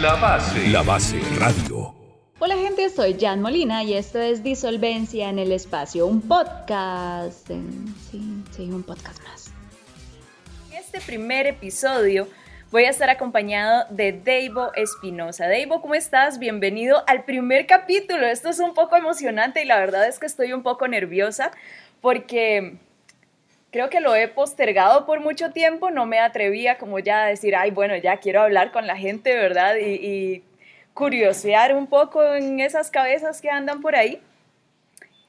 La base. La base radio. Hola gente, soy Jan Molina y esto es Disolvencia en el Espacio, un podcast. Sí, sí, un podcast más. En este primer episodio voy a estar acompañado de Deivo Espinosa. Deivo, ¿cómo estás? Bienvenido al primer capítulo. Esto es un poco emocionante y la verdad es que estoy un poco nerviosa porque creo que lo he postergado por mucho tiempo, no me atrevía como ya a decir, ay, bueno, ya quiero hablar con la gente, ¿verdad? Y, y curiosear un poco en esas cabezas que andan por ahí.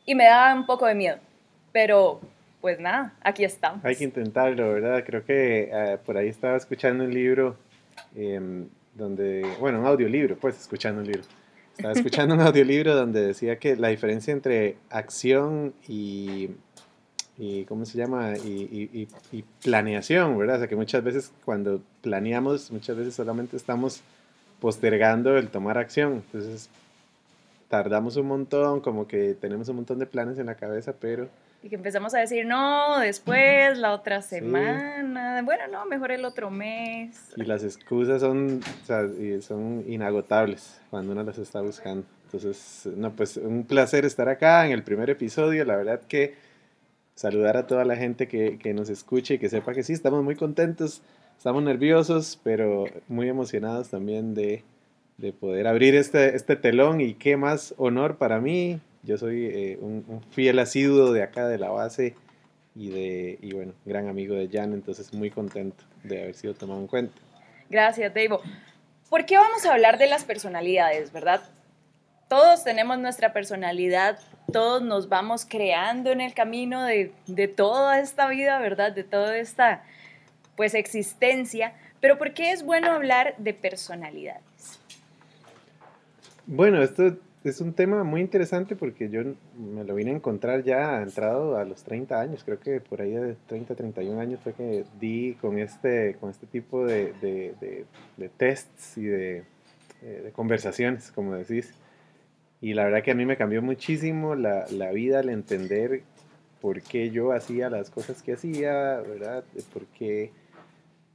Y me da un poco de miedo. Pero, pues nada, aquí estamos. Hay que intentarlo, ¿verdad? Creo que eh, por ahí estaba escuchando un libro em, donde, bueno, un audiolibro, pues escuchando un libro. Estaba escuchando un audiolibro donde decía que la diferencia entre acción y, y ¿cómo se llama? Y, y, y, planeación, ¿verdad? O sea, que muchas veces cuando planeamos, muchas veces solamente estamos postergando el tomar acción. Entonces, tardamos un montón, como que tenemos un montón de planes en la cabeza, pero... Y que empezamos a decir, no, después, la otra semana, bueno, no, mejor el otro mes. Y las excusas son, o sea, son inagotables cuando uno las está buscando. Entonces, no, pues un placer estar acá en el primer episodio. La verdad que saludar a toda la gente que, que nos escuche y que sepa que sí, estamos muy contentos estamos nerviosos, pero muy emocionados también de, de poder abrir este, este telón y qué más honor para mí. Yo soy eh, un, un, fiel asiduo de acá de la base y, de, y bueno, gran amigo de Jan, entonces muy contento de haber sido tomado en cuenta. Gracias, Dave. ¿Por qué vamos a hablar de las personalidades, verdad? Todos tenemos nuestra personalidad, todos nos vamos creando en el camino de, de toda esta vida, ¿verdad? De toda esta pues existencia, pero ¿por qué es bueno hablar de personalidades? Bueno, esto es un tema muy interesante porque yo me lo vine a encontrar ya entrado a los 30 años, creo que por ahí de 30, 31 años fue que di con este, con este tipo de, de, de, tests y eh, de, conversaciones, como decís. Y la verdad que a mí me cambió muchísimo la, la vida al entender por qué yo hacía las cosas que hacía, ¿verdad? Por qué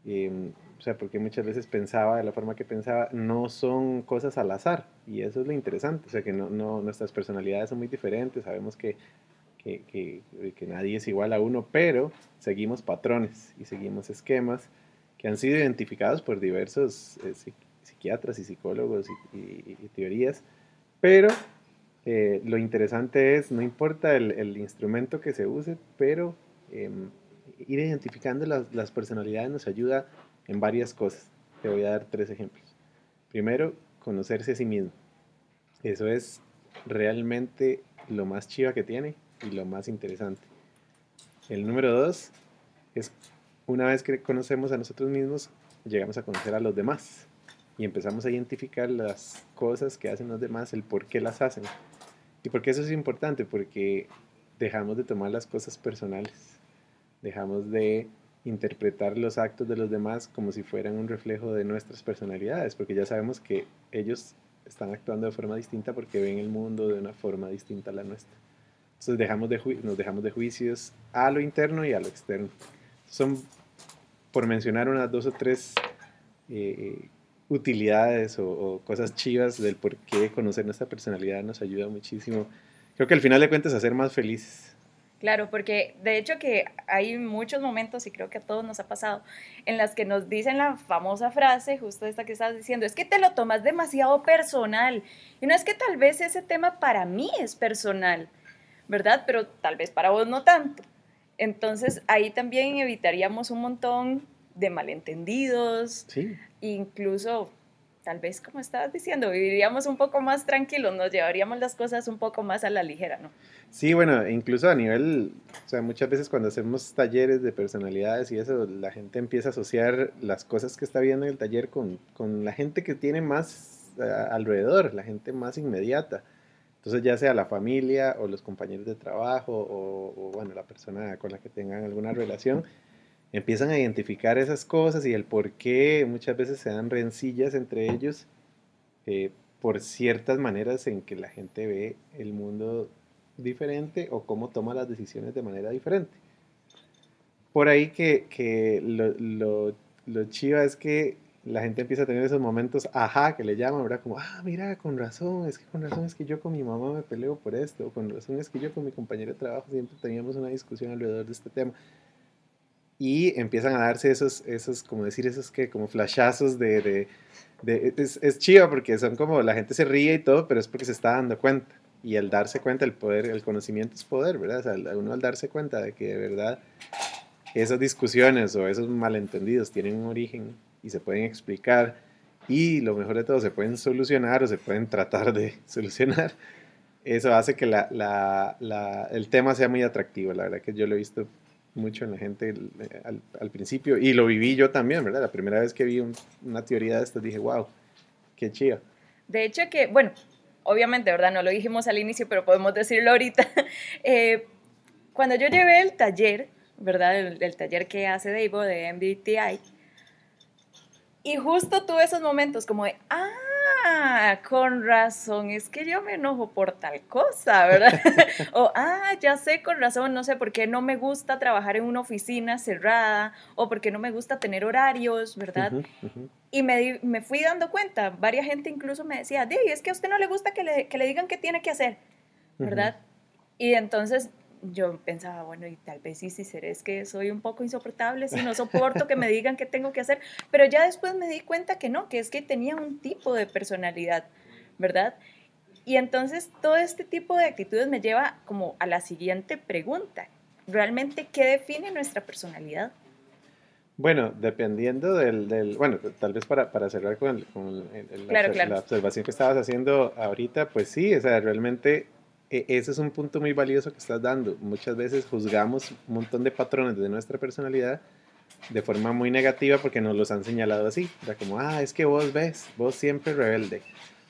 Em, o sea, porque muchas veces pensaba de la forma que pensaba, no son cosas al azar. Y eso es lo interesante. O sea, que no, no nuestras personalidades son muy diferentes. Sabemos que, que, que, que, nadie es igual a uno, pero seguimos patrones y seguimos esquemas que han sido identificados por diversos eh, psiquiatras y psicólogos y, y, teorías. Pero eh, lo interesante es, no importa el, instrumento que se use, pero eh, ir identificando las, las, personalidades nos ayuda en varias cosas. Te voy a dar tres ejemplos. Primero, conocerse a sí mismo. Eso es realmente lo más chiva que tiene y lo más interesante. El número dos es una vez que conocemos a nosotros mismos, llegamos a conocer a los demás y empezamos a identificar las cosas que hacen los demás, el por qué las hacen. ¿Y por qué eso es importante? Porque dejamos de tomar las cosas personales dejamos de interpretar los actos de los demás como si fueran un reflejo de nuestras personalidades, porque ya sabemos que ellos están actuando de forma distinta porque ven el mundo de una forma distinta a la nuestra. Entonces dejamos de nos dejamos de juicios a lo interno y a lo externo. Son, por mencionar unas dos o tres eh, utilidades o, o, cosas chivas del por qué conocer nuestra personalidad nos ayuda muchísimo. Creo que al final de cuentas a ser más felices Claro, porque de hecho que hay muchos momentos, y creo que a todos nos ha pasado, en las que nos dicen la famosa frase, justo esta que estás diciendo, es que te lo tomas demasiado personal. Y no es que tal vez ese tema para mí es personal, ¿verdad? Pero tal vez para vos no tanto. Entonces ahí también evitaríamos un montón de malentendidos, sí. Incluso tal vez como estabas diciendo, viviríamos un poco más tranquilos, nos llevaríamos las cosas un poco más a la ligera, ¿no? Sí, bueno, incluso a nivel, o sea, muchas veces cuando hacemos talleres de personalidades y eso, la gente empieza a asociar las cosas que está viendo en el taller con, con la gente que tiene más uh, alrededor, la gente más inmediata. Entonces, ya sea la familia o los compañeros de trabajo o, o bueno, la persona con la que tengan alguna relación, empiezan a identificar esas cosas y el por qué muchas veces se dan rencillas entre ellos eh, por ciertas maneras en que la gente ve el mundo diferente o cómo toma las decisiones de manera diferente. Por ahí que, que lo, lo, chiva es que la gente empieza a tener esos momentos, ajá, que le llaman, ¿verdad? Como, ah, mira, con razón, es que con razón es que yo con mi mamá me peleo por esto, o con razón es que yo con mi compañero de trabajo siempre teníamos una discusión alrededor de este tema. Y empiezan a darse esos, esos como decir, esos que, como flashazos de, de, de es, es chido porque son como, la gente se ríe y todo, pero es porque se está dando cuenta. Y al darse cuenta, el poder, el conocimiento es poder, ¿verdad? O sea, uno al darse cuenta de que de verdad esas discusiones o esos malentendidos tienen un origen y se pueden explicar y lo mejor de todo, se pueden solucionar o se pueden tratar de solucionar. Eso hace que la, la, la, el tema sea muy atractivo. La verdad que yo lo he visto mucho en la gente al, al principio y lo viví yo también, ¿verdad? La primera vez que vi un, una teoría de esto dije, wow, qué chido. De hecho que, bueno, obviamente, ¿verdad? No lo dijimos al inicio, pero podemos decirlo ahorita. Eh, cuando yo llevé el taller, ¿verdad? El, el taller que hace Davo de MBTI, y justo tuve esos momentos como de, ah, con razón, es que yo me enojo por tal cosa, ¿verdad? o, ah, ya sé, con razón, no sé por qué no me gusta trabajar en una oficina cerrada o por qué no me gusta tener horarios, ¿verdad? Uh -huh, uh -huh. Y me, me, fui dando cuenta, varias gente incluso me decía, Di, es que a usted no le gusta que le, que le digan qué tiene que hacer, ¿verdad? Uh -huh. Y entonces yo pensaba, bueno, y tal vez sí, sí, seré, es que soy un poco insoportable, si no soporto que me digan qué tengo que hacer, pero ya después me di cuenta que no, que es que tenía un tipo de personalidad, ¿verdad? Y entonces todo este tipo de actitudes me lleva como a la siguiente pregunta, ¿realmente qué define nuestra personalidad? Bueno, dependiendo del, del bueno, tal vez para, para cerrar con, el, con el, claro, la, claro. la observación que estabas haciendo ahorita, pues sí, o sea, realmente ese es un punto muy valioso que estás dando. Muchas veces juzgamos un montón de patrones de nuestra personalidad de forma muy negativa porque nos los han señalado así. O sea, como, ah, es que vos ves, vos siempre rebelde.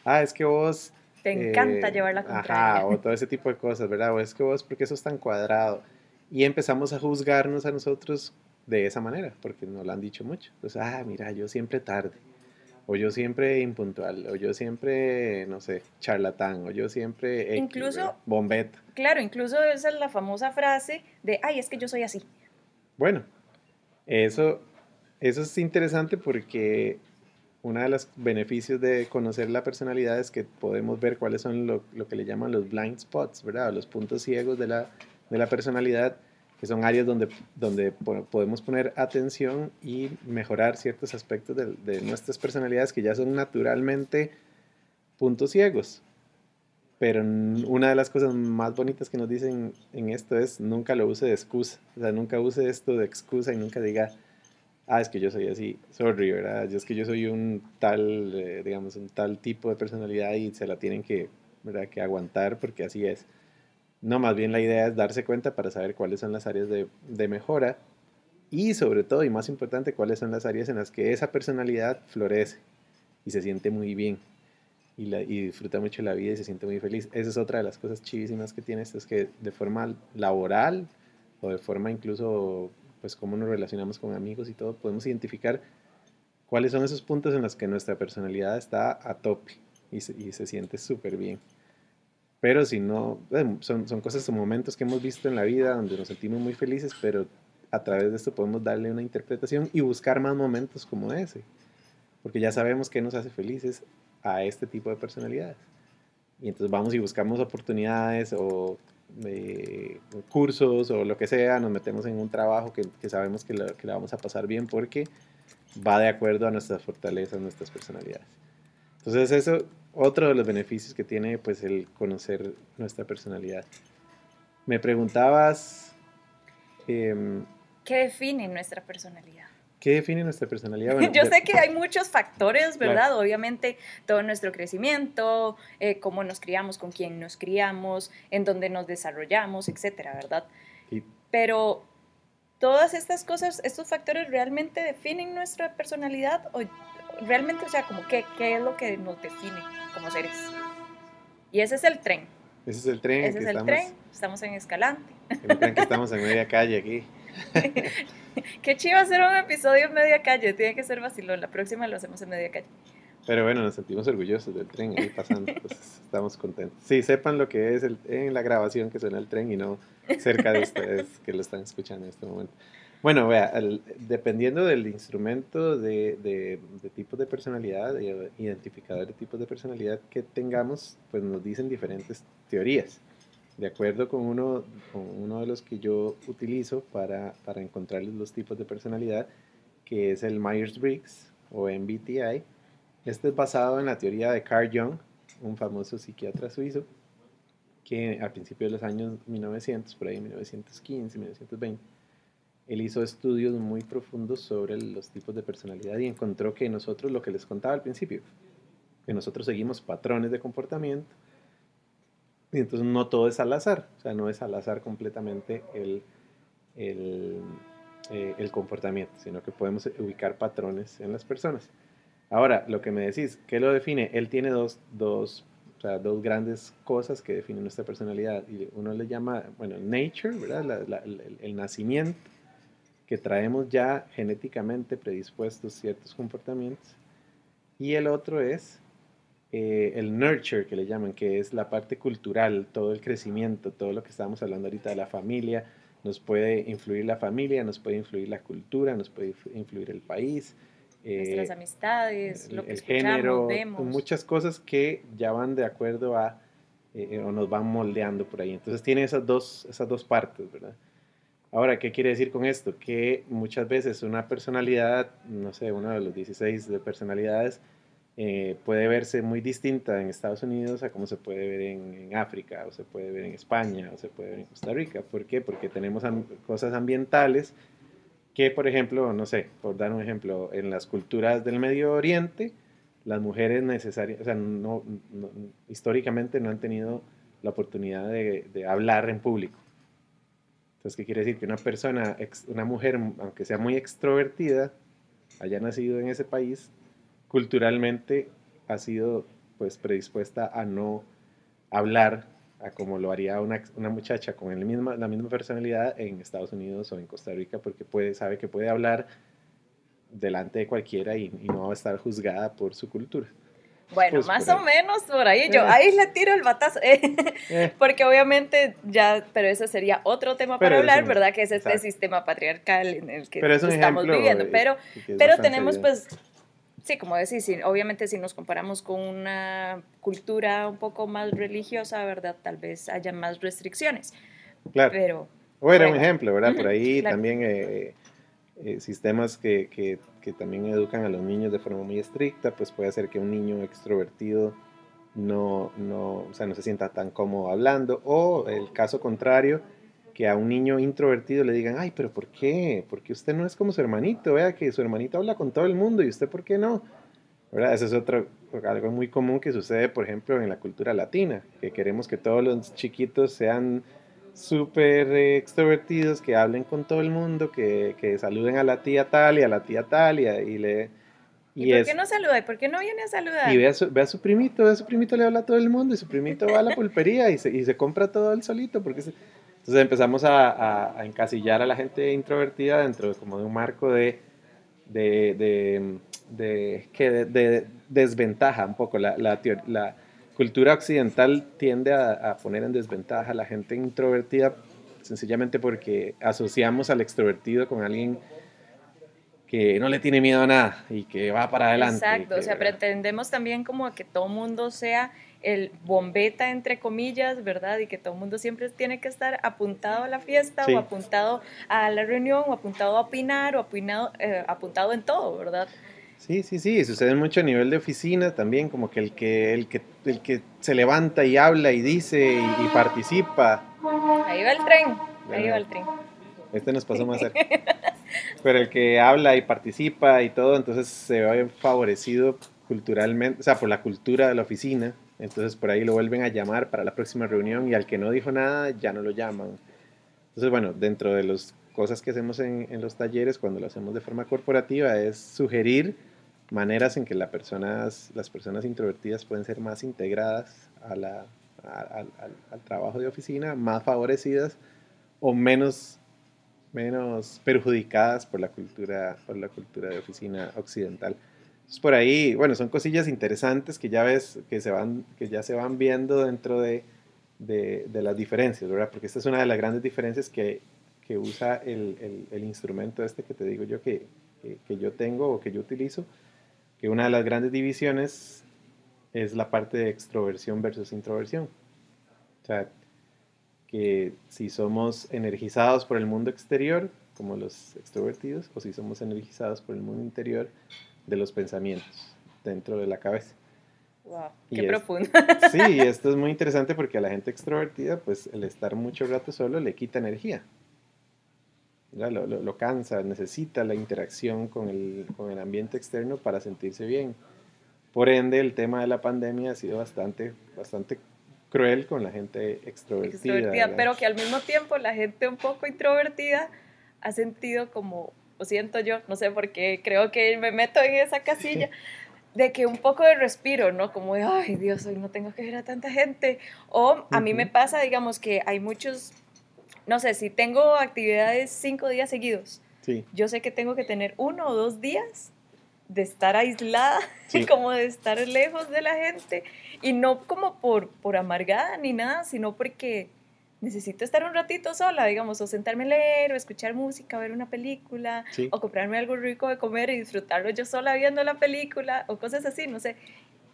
Ah, es que vos... Te encanta eh, llevar la contraria. Ajá, o todo ese tipo de cosas, ¿verdad? O es que vos, porque sos tan cuadrado? Y empezamos a juzgarnos a nosotros de esa manera, porque nos lo han dicho mucho. Entonces, ah, mira, yo siempre tarde o yo siempre impuntual, o yo siempre, no sé, charlatán, o yo siempre X, incluso bombeta. Claro, incluso esa es la famosa frase de, ay, es que yo soy así. Bueno, eso, eso es interesante porque uno de los beneficios de conocer la personalidad es que podemos ver cuáles son lo, lo que le llaman los blind spots, ¿verdad? Los puntos ciegos de la, de la personalidad que son áreas donde, donde podemos poner atención y mejorar ciertos aspectos de, de, nuestras personalidades que ya son naturalmente puntos ciegos. Pero una de las cosas más bonitas que nos dicen en esto es nunca lo use de excusa. O sea, nunca use esto de excusa y nunca diga, ah, es que yo soy así, sorry, ¿verdad? Es que yo soy un tal, eh, digamos, un tal tipo de personalidad y se la tienen que, ¿verdad? que aguantar porque así es no, más bien la idea es darse cuenta para saber cuáles son las áreas de, de, mejora y sobre todo y más importante cuáles son las áreas en las que esa personalidad florece y se siente muy bien y, la, y disfruta mucho la vida y se siente muy feliz. Esa es otra de las cosas chivísimas que tiene esto, es que de forma laboral o de forma incluso, pues cómo nos relacionamos con amigos y todo, podemos identificar cuáles son esos puntos en los que nuestra personalidad está a tope y se, y se siente súper bien. Pero si no, son, son cosas o momentos que hemos visto en la vida donde nos sentimos muy felices, pero a través de esto podemos darle una interpretación y buscar más momentos como ese. Porque ya sabemos qué nos hace felices a este tipo de personalidades. Y entonces vamos y buscamos oportunidades o eh, cursos o lo que sea, nos metemos en un trabajo que, que sabemos que, lo, que la vamos a pasar bien porque va de acuerdo a nuestras fortalezas, nuestras personalidades. Entonces eso otro de los beneficios que tiene pues el conocer nuestra personalidad. Me preguntabas... Eh, ¿Qué define nuestra personalidad? ¿Qué define nuestra personalidad? Bueno, Yo sé que hay muchos factores, ¿verdad? Claro. Obviamente todo nuestro crecimiento, eh, cómo nos criamos, con quién nos criamos, en dónde nos desarrollamos, etcétera, ¿verdad? Y, Pero todas estas cosas, estos factores realmente definen nuestra personalidad o realmente, o sea, como qué, qué es lo que nos define como seres. Y ese es el tren. Ese es el tren. Ese es el estamos, tren. Estamos en Escalante. Que que estamos en media calle aquí. Qué chido hacer un episodio en media calle. Tiene que ser vacilón. La próxima lo hacemos en media calle. Pero bueno, nos sentimos orgullosos del tren ahí pasando. estamos contentos. Sí, sepan lo que es el, en la grabación que suena el tren y no cerca de ustedes que lo están escuchando en este momento. Bueno, dependiendo del instrumento de, de, de tipos de personalidad, de identificador de tipos de personalidad que tengamos, pues nos dicen diferentes teorías. De acuerdo con uno, de los que yo utilizo para, para encontrar los tipos de personalidad, que es el Myers-Briggs o MBTI, este es basado en la teoría de Carl Jung, un famoso psiquiatra suizo, que a principios de los años 1900, por ahí 1915, 1920, él hizo estudios muy profundos sobre los tipos de personalidad y encontró que nosotros, lo que les contaba al principio, que nosotros seguimos patrones de comportamiento y entonces no todo es al azar, o sea, no es al azar completamente el, el, eh, el comportamiento, sino que podemos ubicar patrones en las personas. Ahora, lo que me decís, ¿qué lo define? Él tiene dos, dos, o sea, dos grandes cosas que definen nuestra personalidad. Y uno le llama, bueno, nature, ¿verdad? el, el, nacimiento, que traemos ya genéticamente predispuestos ciertos comportamientos. Y el otro es eh, el nurture, que le llaman, que es la parte cultural, todo el crecimiento, todo lo que estábamos hablando ahorita de la familia. Nos puede influir la familia, nos puede influir la cultura, nos puede influir el país nuestras eh, amistades, lo que el género, muchas cosas que ya van de acuerdo a eh, o nos van moldeando por ahí. Entonces tiene esas dos, esas dos partes, ¿verdad? Ahora, ¿qué quiere decir con esto? Que muchas veces una personalidad, no sé, uno de los 16 de personalidades, eh, puede verse muy distinta en Estados Unidos a como se puede ver en, África, o se puede ver en España, o se puede ver en Costa Rica. ¿Por qué? Porque tenemos cosas ambientales que, por ejemplo, no sé, por dar un ejemplo, en las culturas del Medio Oriente, las mujeres necesarias, o sea, no, históricamente no han tenido la oportunidad de, de, hablar en público. Entonces, ¿qué quiere decir? Que una persona, una mujer, aunque sea muy extrovertida, haya nacido en ese país, culturalmente ha sido pues predispuesta a no hablar a como lo haría una, una muchacha con el la misma personalidad en Estados Unidos o en Costa Rica, porque puede, sabe que puede hablar delante de cualquiera y, no va a estar juzgada por su cultura. Bueno, pues más o menos por ahí. Yo eh. ahí le tiro el batazo. Eh, eh. Porque obviamente ya, pero eso sería otro tema para hablar, ¿verdad? Que es este sistema patriarcal en el que estamos viviendo. Pero, pero tenemos pues sí, como decís, obviamente si nos comparamos con una cultura un poco más religiosa, ¿verdad? Tal vez haya más restricciones. Claro. Pero, o era un ejemplo, ¿verdad? Por ahí también eh, eh, sistemas que, que, que, también educan a los niños de forma muy estricta, pues puede hacer que un niño extrovertido no, no, o sea, no se sienta tan cómodo hablando, o el caso contrario, que a un niño introvertido le digan, ay, pero ¿por qué? Porque usted no es como su hermanito, vea que su hermanito habla con todo el mundo y usted ¿por qué no? ¿Verdad? Eso es otro, algo muy común que sucede, por ejemplo, en la cultura latina, que queremos que todos los chiquitos sean súper extrovertidos, que hablen con todo el mundo, que, que, saluden a la tía tal y a la tía tal y, y le... ¿Y, por qué no saluda? ¿Y por qué no viene a saludar? Y ve a, su, ve a su primito, ve a su primito le habla a todo el mundo y su primito va a la pulpería y se, y se compra todo él solito porque... Se, entonces empezamos a, encasillar a la gente introvertida dentro de, como de un marco de, de, de, desventaja un poco. La, la, la, cultura occidental tiende a, poner en desventaja a la gente introvertida sencillamente porque asociamos al extrovertido con alguien que no le tiene miedo a nada y que va para adelante. Exacto, o sea, pretendemos también como que todo mundo sea el bombeta, entre comillas, ¿verdad? Y que todo el mundo siempre tiene que estar apuntado a la fiesta o apuntado a la reunión o apuntado a opinar o eh, apuntado en todo, ¿verdad? Sí, sí, sí, sucede mucho a nivel de oficina también, como que el que, el que, el que se levanta y habla y dice y, participa. Ahí va el tren, ahí va el tren. Este nos pasó más cerca. Pero el que habla y participa y todo, entonces se ve favorecido culturalmente, o sea, por la cultura de la oficina, entonces por ahí lo vuelven a llamar para la próxima reunión y al que no dijo nada ya no lo llaman. Entonces, bueno, dentro de las cosas que hacemos en, en los talleres, cuando lo hacemos de forma corporativa, es sugerir maneras en que las personas, las personas introvertidas pueden ser más integradas a la, al, al trabajo de oficina, más favorecidas o menos, menos perjudicadas por la, cultura, por la cultura de oficina occidental por ahí, bueno, son cosillas interesantes que ya ves, que, se van, que ya se van viendo dentro de, de, las diferencias, ¿verdad? Porque esta es una de las grandes diferencias que, que usa el, el, instrumento este que te digo yo que, que, yo tengo o que yo utilizo, que una de las grandes divisiones es la parte de extroversión versus introversión. O sea, que si somos energizados por el mundo exterior, como los extrovertidos, o si somos energizados por el mundo interior de los pensamientos dentro de la cabeza. Wow, qué profundo. Sí, esto es muy interesante porque a la gente extrovertida, pues el estar mucho rato solo le quita energía. Lo, lo, lo, cansa, necesita la interacción con el, con el ambiente externo para sentirse bien. Por ende, el tema de la pandemia ha sido bastante, bastante cruel con la gente extrovertida. pero que al mismo tiempo la gente un poco introvertida ha sentido como, o siento yo, no sé por qué, creo que me meto en esa casilla. de que un poco de respiro, ¿no? Como de, ay Dios, hoy no tengo que ver a tanta gente. O a mí me pasa, digamos, que hay muchos, no sé, si tengo actividades cinco días seguidos, sí. yo sé que tengo que tener uno o dos días de estar aislada, como de estar lejos de la gente, y no como por, por amargada ni nada, sino porque necesito estar un ratito sola, digamos, o sentarme a leer, o escuchar música, ver una película, o comprarme algo rico de comer y disfrutarlo yo sola viendo la película, o cosas así, no sé.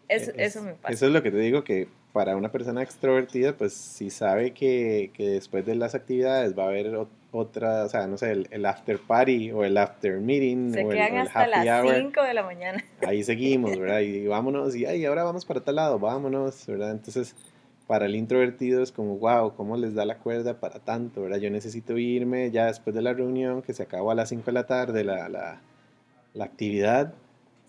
Eso, eso me pasa. Eso es lo que te digo, que para una persona extrovertida, pues si sabe que, que después de las actividades va a haber otra, o sea, no sé, el, after party o el after meeting Se o quedan el, hasta las 5 de la mañana. Ahí seguimos, ¿verdad? Y vámonos, y ay, ahora vamos para tal lado, vámonos, ¿verdad? Entonces, para el introvertido es como, wow, ¿cómo les da la cuerda para tanto, ¿verdad? Yo necesito irme ya después de la reunión, que se acabó a las 5 de la tarde la, la, la actividad,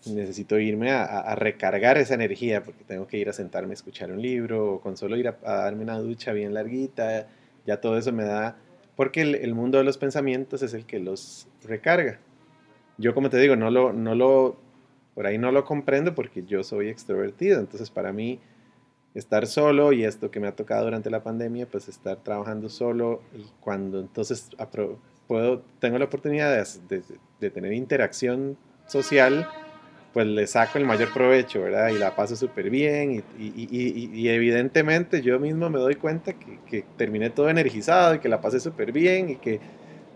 necesito irme a, a, recargar esa energía porque tengo que ir a sentarme a escuchar un libro o con solo ir a, a darme una ducha bien larguita, ya todo eso me da, porque el, el, mundo de los pensamientos es el que los recarga. Yo como te digo, no lo, no lo, por ahí no lo comprendo porque yo soy extrovertido, entonces para mí estar solo y esto que me ha tocado durante la pandemia, pues estar trabajando solo cuando entonces puedo, tengo la oportunidad de, de, tener interacción social, pues le saco el mayor provecho, ¿verdad? Y la paso súper bien y, y, y, y, evidentemente yo mismo me doy cuenta que, que terminé todo energizado y que la pasé súper bien y que,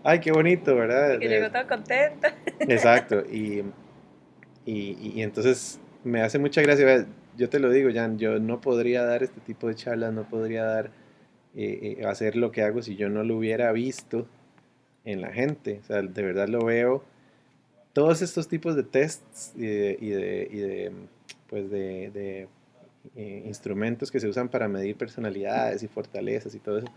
ay, qué bonito, ¿verdad? Y que llegó todo contento. Exacto, y, y, entonces me hace mucha gracia, yo te lo digo, Jan, yo no podría dar este tipo de charlas, no podría dar, eh, eh, hacer lo que hago si yo no lo hubiera visto en la gente. O sea, de verdad lo veo. Todos estos tipos de tests y de, y de, pues de, eh, instrumentos que se usan para medir personalidades y fortalezas y todo eso,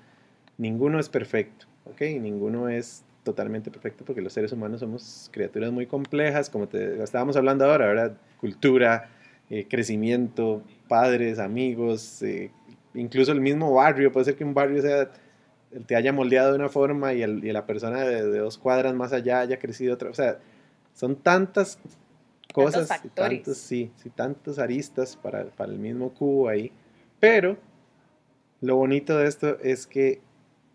ninguno es perfecto, ¿ok? Ninguno es totalmente perfecto porque los seres humanos somos criaturas muy complejas, como te estábamos hablando ahora, ¿verdad? Cultura, eh, crecimiento, padres, amigos, eh, incluso el mismo barrio, puede ser que un barrio sea, te haya moldeado de una forma y, y la persona de, dos cuadras más allá haya crecido otra, o sea, son tantas cosas, y tantos, sí, sí, tantos aristas para, para el mismo cubo ahí, pero lo bonito de esto es que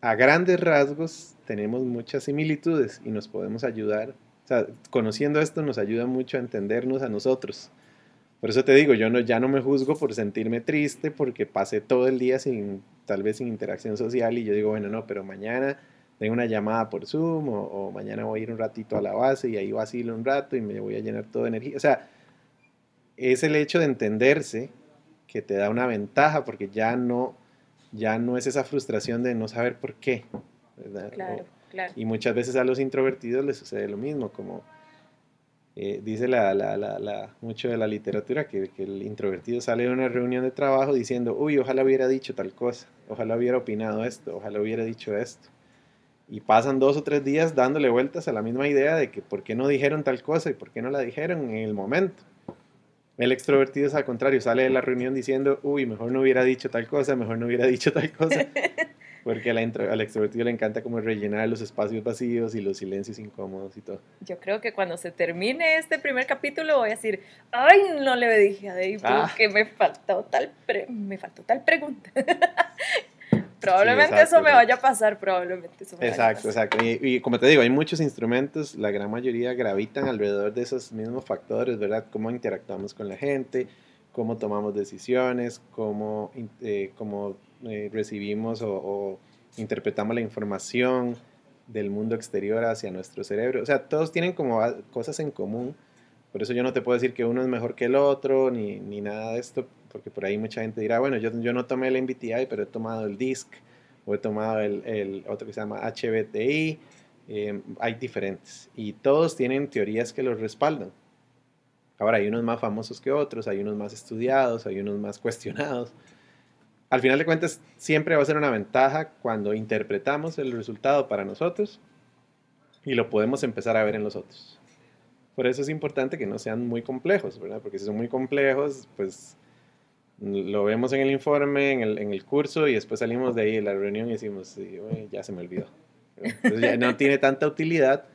a grandes rasgos tenemos muchas similitudes y nos podemos ayudar. O sea, conociendo esto nos ayuda mucho a entendernos a nosotros. Por eso te digo, yo no, ya no me juzgo por sentirme triste porque pasé todo el día sin, tal vez sin interacción social y yo digo, bueno, no, pero mañana tengo una llamada por Zoom o, mañana voy a ir un ratito a la base y ahí vacilo un rato y me voy a llenar todo de energía. O sea, es el hecho de entenderse que te da una ventaja porque ya no, ya no es esa frustración de no saber por qué. Claro, claro. Y muchas veces a los introvertidos les sucede lo mismo, como eh, dice la, la, la, mucho de la literatura que, que, el introvertido sale de una reunión de trabajo diciendo, uy, ojalá hubiera dicho tal cosa, ojalá hubiera opinado esto, ojalá hubiera dicho esto. Y pasan dos o tres días dándole vueltas a la misma idea de que por qué no dijeron tal cosa y por qué no la dijeron en el momento. El extrovertido es al contrario, sale de la reunión diciendo, uy, mejor no hubiera dicho tal cosa, mejor no hubiera dicho tal cosa. Porque al extrovertido le encanta como rellenar los espacios vacíos y los silencios incómodos y todo. Yo creo que cuando se termine este primer capítulo voy a decir, ay, no le dije a Dave ah. que me faltó tal, me faltó tal pregunta. probablemente eso me vaya a pasar, probablemente eso me Exacto, vaya a pasar. exacto. Y, y, como te digo, hay muchos instrumentos, la gran mayoría gravitan alrededor de esos mismos factores, ¿verdad? Cómo interactuamos con la gente, cómo tomamos decisiones, cómo, eh, cómo eh, recibimos o, interpretamos la información, del mundo exterior hacia nuestro cerebro. O sea, todos tienen como cosas en común. Por eso yo no te puedo decir que uno es mejor que el otro, ni, ni nada de esto, porque por ahí mucha gente dirá, bueno, yo, yo no tomé el MBTI, pero he tomado el DISC, o he tomado el, otro que se llama HBTI. Eh, hay diferentes. Y todos tienen teorías que los respaldan. Ahora, hay unos más famosos que otros, hay unos más estudiados, hay unos más cuestionados. Al final de cuentas, siempre va a ser una ventaja cuando interpretamos el resultado para nosotros y lo podemos empezar a ver en los otros. Por eso es importante que no sean muy complejos, ¿verdad? Porque si son muy complejos, pues lo vemos en el informe, en el, en el curso y después salimos de ahí de la reunión y decimos, ya se me olvidó. Entonces ya no tiene tanta utilidad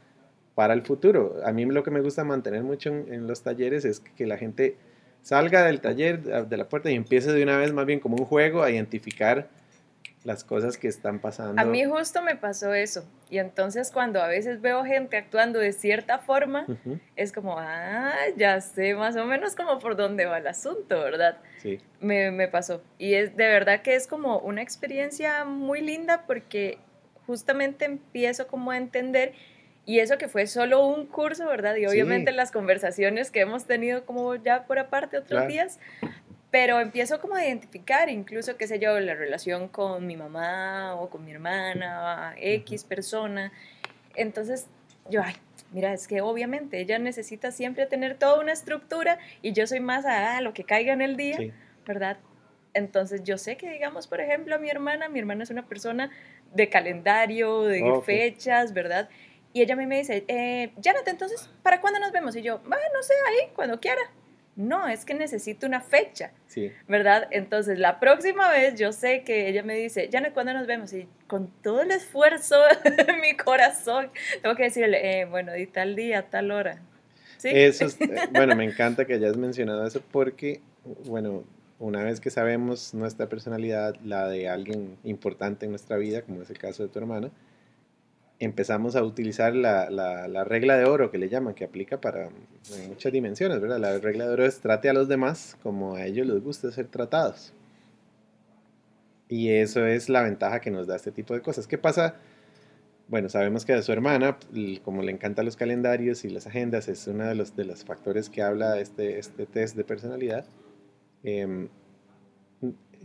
para el futuro. A mí lo que me gusta mantener mucho en, los talleres es que, la gente salga del taller, de la puerta y empiece de una vez más bien como un juego a identificar las cosas que están pasando. A mí justo me pasó eso. Y entonces cuando a veces veo gente actuando de cierta forma, es como, ah, ya sé más o menos como por dónde va el asunto, ¿verdad? Sí. Me, me pasó. Y es de verdad que es como una experiencia muy linda porque justamente empiezo como a entender y eso que fue solo un curso, ¿verdad? Y obviamente las conversaciones que hemos tenido como ya por aparte otros días, pero empiezo como a identificar incluso, qué sé yo, la relación con mi mamá o con mi hermana, X persona. Entonces, yo, ay, mira, es que obviamente ella necesita siempre tener toda una estructura y yo soy más a, lo que caiga en el día, ¿verdad? Entonces yo sé que, digamos, por ejemplo, a mi hermana, mi hermana es una persona de calendario, de fechas, ¿verdad? Y ella a mí me dice, eh, Janet, entonces, ¿para cuándo nos vemos? Y yo, bueno, no sé, ahí, cuando quiera. No, es que necesito una fecha, sí. ¿verdad? Entonces, la próxima vez yo sé que ella me dice, Janet, ¿cuándo nos vemos? Y con todo el esfuerzo de mi corazón, tengo que decirle, eh, bueno, di tal día, tal hora. ¿Sí? Eso es, eh, bueno, me encanta que hayas mencionado eso porque, bueno, una vez que sabemos nuestra personalidad, la de alguien importante en nuestra vida, como es el caso de tu hermana, empezamos a utilizar la, la, regla de oro que le llaman, que aplica para muchas dimensiones, ¿verdad? La regla de oro es trate a los demás como a ellos les gusta ser tratados. Y eso es la ventaja que nos da este tipo de cosas. ¿Qué pasa? Bueno, sabemos que a su hermana, como le encantan los calendarios y las agendas, es uno de los, de los factores que habla este, este test de personalidad. Em,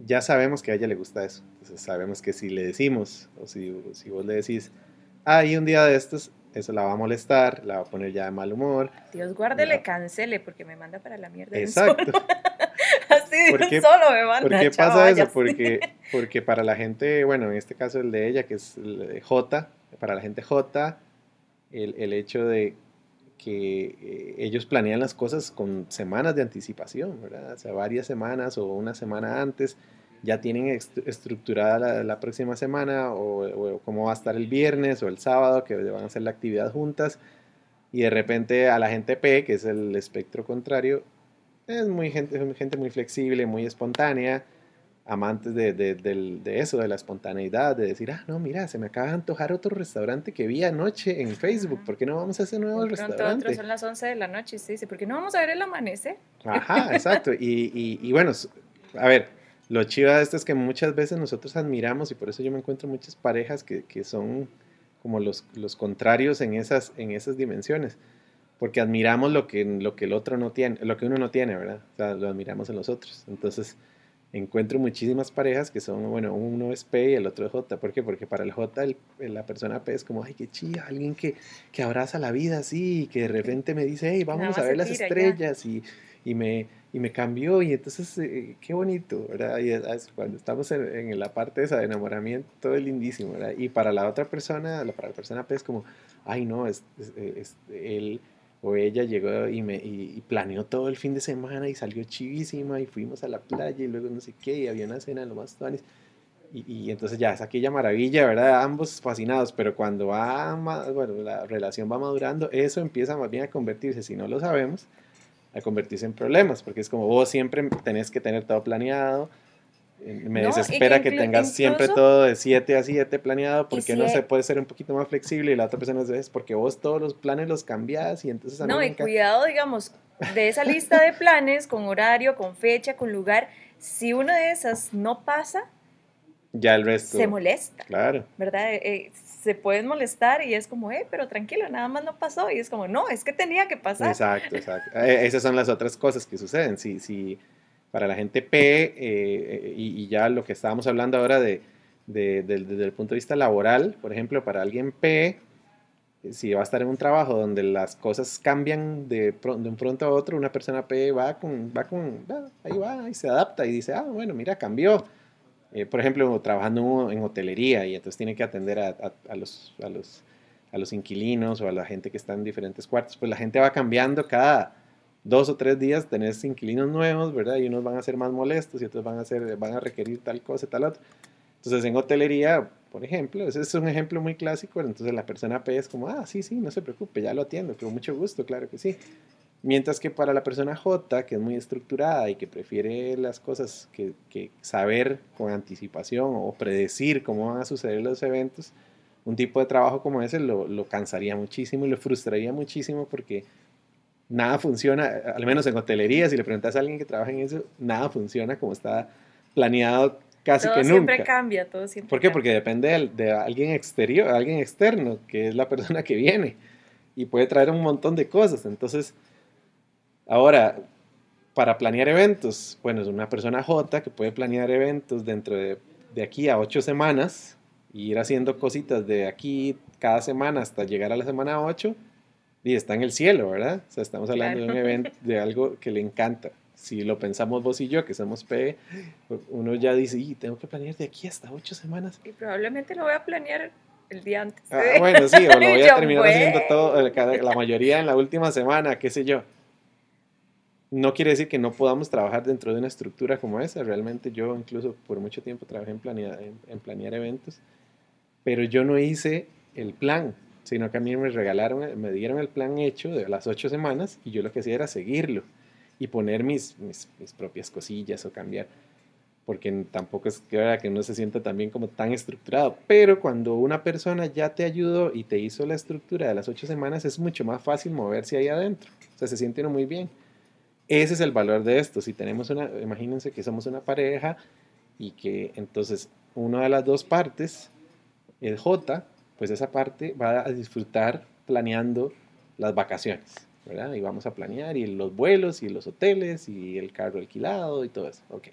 ya sabemos que a ella le gusta eso. Entonces sabemos que si le decimos, o si, si vos le decís, ah, y un día de estos, eso la va a molestar, la va a poner ya de mal humor. Dios guarde, le cancele porque me manda para la mierda. Exacto. Así de solo me manda. ¿Por qué pasa eso? Porque, porque para la gente, bueno, en este caso el de ella, que es el J, para la gente J, el, el hecho de que eh, ellos planean las cosas con semanas de anticipación, ¿verdad? O sea, varias semanas o una semana antes ya tienen estructurada la, próxima semana o, cómo va a estar el viernes o el sábado que van a hacer la actividad juntas y de repente a la gente P, que es el espectro contrario, es muy gente, gente muy flexible, muy espontánea, amantes de, de, eso, de la espontaneidad, de decir, ah, no, mira, se me acaba de antojar otro restaurante que vi anoche en Facebook, ¿por qué no vamos a ese nuevo restaurante? Otro son las 11 de la noche y se dice, ¿por qué no vamos a ver el amanecer? Ajá, exacto, y, y, y bueno, a ver, lo chiva de esto es que muchas veces nosotros admiramos, y por eso yo me encuentro muchas parejas que, que son como los, los, contrarios en esas, en esas dimensiones, porque admiramos lo que, lo que el otro no tiene, lo que uno no tiene, ¿verdad? O sea, lo admiramos en los otros. Entonces, encuentro muchísimas parejas que son, bueno, uno es P y el otro es J. ¿Por qué? Porque para el J la persona P es como, ay, qué chida, alguien que, que abraza la vida así, y que de repente me dice, hey, vamos a ver las estrellas y, y, me, y me cambió y entonces eh, qué bonito, ¿verdad? Y cuando estamos en, la parte esa de enamoramiento, todo es lindísimo, ¿verdad? Y para la otra persona, para la persona P es como, ay no, es, él o ella llegó y, me, y, planeó todo el fin de semana y salió chivísima y fuimos a la playa y luego no sé qué y había una cena de lo más tuanis. Y, y, entonces ya es aquella maravilla, ¿verdad? Ambos fascinados, pero cuando va, bueno, la relación va madurando, eso empieza más bien a convertirse, si no lo sabemos, a convertirse en problemas, porque es como vos siempre tenés que tener todo planeado. Eh, me desespera que, tengas siempre todo de 7 a 7 planeado, porque no se puede ser un poquito más flexible y la otra persona es porque vos todos los planes los cambias y entonces... no, y cuidado, digamos, de esa lista de planes, con horario, con fecha, con lugar, si una de esas no pasa, ya el resto. Se molesta. Claro. ¿Verdad? Eh, eh, se pueden molestar y es como, eh, pero tranquilo, nada más no pasó. Y es como, no, es que tenía que pasar. Exacto, exacto. Eh, esas son las otras cosas que suceden. Si, si para la gente P, y, y, ya lo que estábamos hablando ahora de, de, desde el punto de vista laboral, por ejemplo, para alguien P, si va a estar en un trabajo donde las cosas cambian de, de un pronto a otro, una persona P va con, va con, ahí va, y se adapta y dice, ah, bueno, mira, cambió. Eh, por ejemplo, trabajando en hotelería y entonces tiene que atender a, a, los, a, los, a los inquilinos o a la gente que está en diferentes cuartos, pues la gente va cambiando cada dos o tres días, tenés inquilinos nuevos, ¿verdad? Y unos van a ser más molestos y otros van a, ser, van a requerir tal cosa, tal otro. Entonces en hotelería, por ejemplo, ese es un ejemplo muy clásico, entonces la persona P es como, ah, sí, sí, no se preocupe, ya lo atiendo, con mucho gusto, claro que sí. Mientras que para la persona J, que es muy estructurada y que prefiere las cosas que, que saber con anticipación o predecir cómo van a suceder los eventos, un tipo de trabajo como ese lo, lo cansaría muchísimo y lo frustraría muchísimo porque nada funciona, al menos en hotelería, si le preguntas a alguien que trabaja en eso, nada funciona como está planeado casi que nunca. siempre cambia, todo siempre ¿Por qué? Porque depende de, de, alguien exterior, alguien externo, que es la persona que viene y puede traer un montón de cosas. Entonces, ahora, para planear eventos, bueno, es una persona J que puede planear eventos dentro de, de aquí a ocho semanas y ir haciendo cositas de aquí cada semana hasta llegar a la semana 8 y está en el cielo, ¿verdad? O sea, estamos hablando claro. de un evento, de algo que le encanta si lo pensamos vos y yo, que somos P, uno ya dice, y tengo que planear de aquí hasta ocho semanas. Y probablemente lo voy a planear el día antes. Ah, bueno, sí, o lo voy a terminar haciendo todo, eh, la mayoría en la última semana, qué sé yo. No quiere decir que no podamos trabajar dentro de una estructura como esa. Realmente yo incluso por mucho tiempo trabajé en planear, en, en planear eventos, pero yo no hice el plan, sino que a mí me regalaron, me dieron el plan hecho de las ocho semanas y yo lo que hacía era seguirlo y poner mis, mis, mis, propias cosillas o cambiar. Porque tampoco es que, que uno se sienta también como tan estructurado. Pero cuando una persona ya te ayudó y te hizo la estructura de las ocho semanas, es mucho más fácil moverse ahí adentro. O sea, se siente uno muy bien. Ese es el valor de esto. Si tenemos una, imagínense que somos una pareja y que entonces una de las dos partes, el J, pues esa parte va a disfrutar planeando las vacaciones. ¿verdad? Y vamos a planear y los vuelos y los hoteles y el carro alquilado y todo eso. Ok,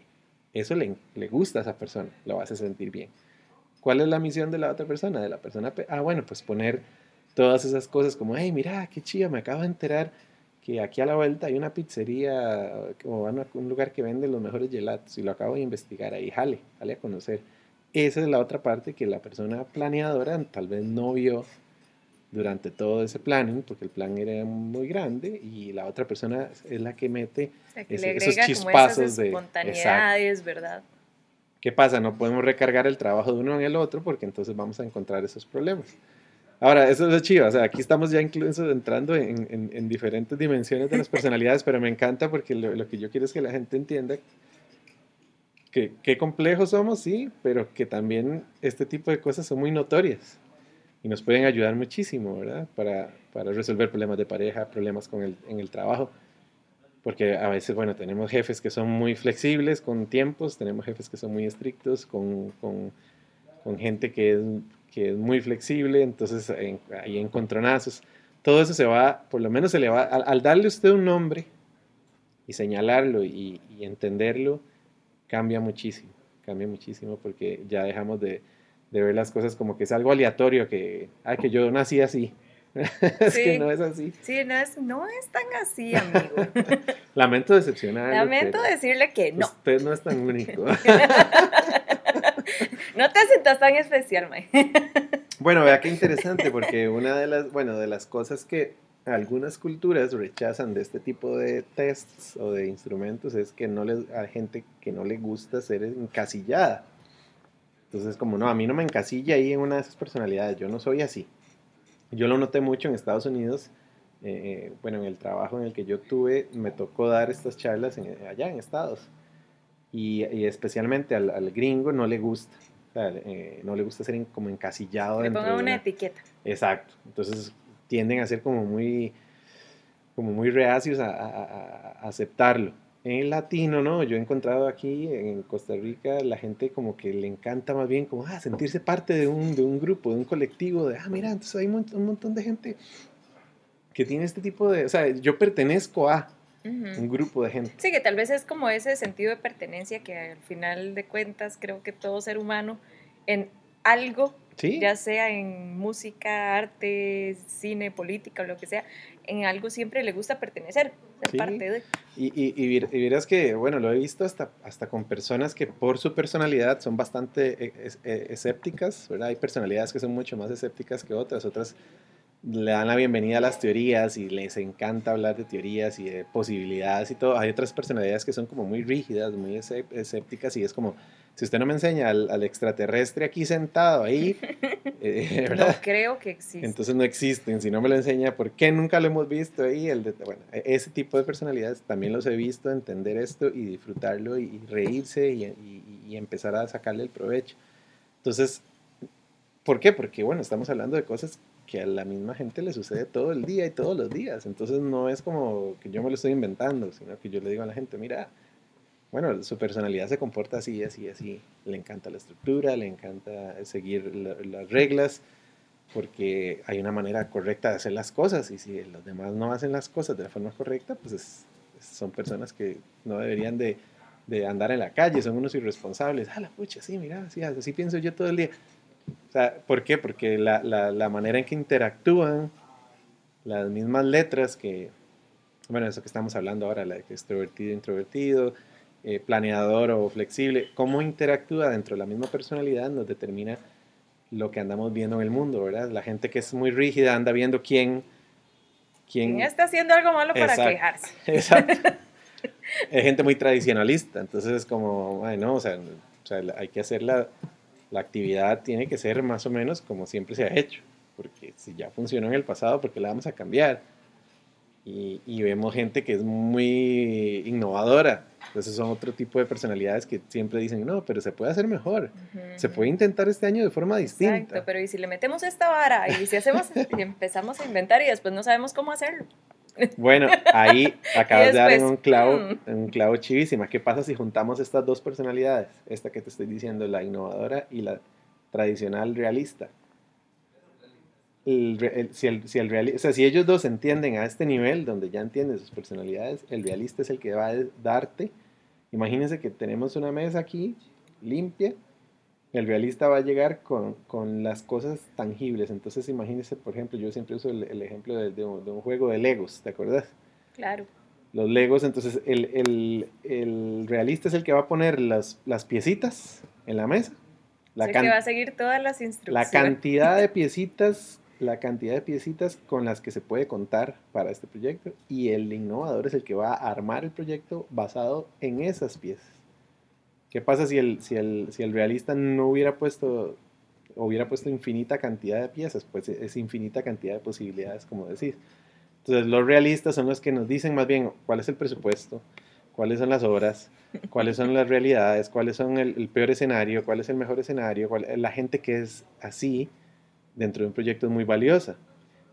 eso le, le gusta a esa persona, lo hace sentir bien. ¿Cuál es la misión de la otra persona? De la persona, ah, bueno, pues poner todas esas cosas como, hey, mira, qué chido, me acabo de enterar que aquí a la vuelta hay una pizzería o un lugar que vende los mejores gelatos y lo acabo de investigar ahí, jale, jale a conocer. Esa es la otra parte que la persona planeadora tal vez no vio durante todo ese planning, porque el plan era muy grande y la otra persona es la que mete o sea, que ese, esos chispazos de espontaneidades, ¿verdad? ¿Qué pasa? No podemos recargar el trabajo de uno en el otro porque entonces vamos a encontrar esos problemas. Ahora, eso es lo chido, o sea, aquí estamos ya incluso entrando en, en, en diferentes dimensiones de las personalidades, pero me encanta porque lo, lo, que yo quiero es que la gente entienda que qué complejos somos, sí, pero que también este tipo de cosas son muy notorias y nos pueden ayudar muchísimo, ¿verdad? Para, para resolver problemas de pareja, problemas con el, en el trabajo. Porque a veces, bueno, tenemos jefes que son muy flexibles con tiempos, tenemos jefes que son muy estrictos, con, con, con gente que es, que es muy flexible, entonces en, hay encontronazos. Todo eso se va, por lo menos se le va, al, al darle usted un nombre y señalarlo y, y entenderlo, cambia muchísimo, cambia muchísimo porque ya dejamos de, de ver las cosas como que es algo aleatorio, que, ay, que yo nací así. es sí, que no es así. Sí, no es, no es tan así, amigo. Lamento decepcionar. Lamento decirle que no. Usted no es tan único. no te sientas tan especial, May. bueno, vea qué interesante, porque una de las, bueno, de las cosas que algunas culturas rechazan de este tipo de tests o de instrumentos es que no les, hay gente que no le gusta ser encasillada. Entonces, como no, a mí no me encasilla ahí en una de esas personalidades, yo no soy así. Yo lo noté mucho en Estados Unidos, eh, bueno, en el trabajo en el que yo tuve, me tocó dar estas charlas allá en Estados. Y, y especialmente al, gringo no le gusta, sea, eh, no le gusta ser en, como encasillado. Le pongan de una, una etiqueta. Exacto, entonces tienden a ser como muy, como muy reacios a, a, a aceptarlo. en latino, ¿no? Yo he encontrado aquí en Costa Rica la gente como que le encanta más bien como, ah, sentirse parte de un, de un grupo, de un colectivo, de, ah, mira, entonces hay un, un montón de gente que tiene este tipo de, o sea, yo pertenezco a un grupo de gente. Sí, que tal vez es como ese sentido de pertenencia que al final de cuentas creo que todo ser humano en algo, ya sea en música, arte, cine, política o lo que sea, en algo siempre le gusta pertenecer, ser parte de. Y, y, y, verás que, bueno, lo he visto hasta, hasta con personas que por su personalidad son bastante e, e, escépticas, ¿verdad? Hay personalidades que son mucho más escépticas que otras, otras le dan la bienvenida a las teorías y les encanta hablar de teorías y de posibilidades y todo. Hay otras personalidades que son como muy rígidas, muy escépticas y es como, si usted no me enseña al, extraterrestre aquí sentado ahí, eh, no creo que existe. Entonces no existen. Si no me lo enseña, ¿por qué nunca lo hemos visto ahí? El de, bueno, e, ese tipo de personalidades también los he visto, entender esto y disfrutarlo y, reírse y, y empezar a sacarle el provecho. Entonces, ¿por qué? Porque, bueno, estamos hablando de cosas que a la misma gente le sucede todo el día y todos los días. Entonces no es como que yo me lo estoy inventando, sino que yo le digo a la gente, mira, bueno, su personalidad se comporta así, así, así. Le encanta la estructura, le encanta seguir las reglas, porque hay una manera correcta de hacer las cosas y si los demás no hacen las cosas de la forma correcta, pues son personas que no deberían de, de, andar en la calle, son unos irresponsables. Ah, la pucha, sí, mira, así, así pienso yo todo el día. O sea, ¿por qué? Porque la, la, la, manera en que interactúan las mismas letras que, bueno, eso que estamos hablando ahora, la de extrovertido, introvertido, eh, planeador o flexible, cómo interactúa dentro de la misma personalidad nos determina lo que andamos viendo en el mundo, ¿verdad? La gente que es muy rígida anda viendo quién... ¿Quién, está haciendo algo malo para quejarse? Exacto. es gente muy tradicionalista, entonces es como, bueno, o sea, o sea hay que hacerla la actividad tiene que ser más o menos como siempre se ha hecho, porque si ya funcionó en el pasado, ¿por qué la vamos a cambiar? Y, vemos gente que es muy innovadora. Entonces son otro tipo de personalidades que siempre dicen, no, pero se puede hacer mejor. Se puede intentar este año de forma distinta. Exacto, pero ¿y si le metemos esta vara y si hacemos y empezamos a inventar y después no sabemos cómo hacerlo? Bueno, ahí acabas de dar en un clavo, mm. un clavo chivísima. ¿Qué pasa si juntamos estas dos personalidades? Esta que te estoy diciendo, la innovadora y la tradicional realista. si, el, si, el o sea, si ellos dos entienden a este nivel, donde ya entienden sus personalidades, el realista es el que va a darte. Imagínense que tenemos una mesa aquí limpia el realista va a llegar con, con, las cosas tangibles. Entonces, imagínese, por ejemplo, yo siempre uso el, ejemplo de, de, un, juego de Legos, ¿te acuerdas? Claro. Los Legos, entonces el, el, el, realista es el que va a poner las, las piecitas en la mesa. La que va a seguir todas las instrucciones. La cantidad de piecitas, la cantidad de piecitas con las que se puede contar para este proyecto. Y el innovador es el que va a armar el proyecto basado en esas piezas. ¿Qué pasa si el, si el, si el realista no hubiera puesto, hubiera puesto infinita cantidad de piezas? Pues es infinita cantidad de posibilidades, como decís. Entonces los realistas son los que nos dicen más bien cuál es el presupuesto, cuáles son las obras, cuáles son las realidades, cuáles son el, peor escenario, cuál es el mejor escenario, cuál, la gente que es así dentro de un proyecto es muy valiosa,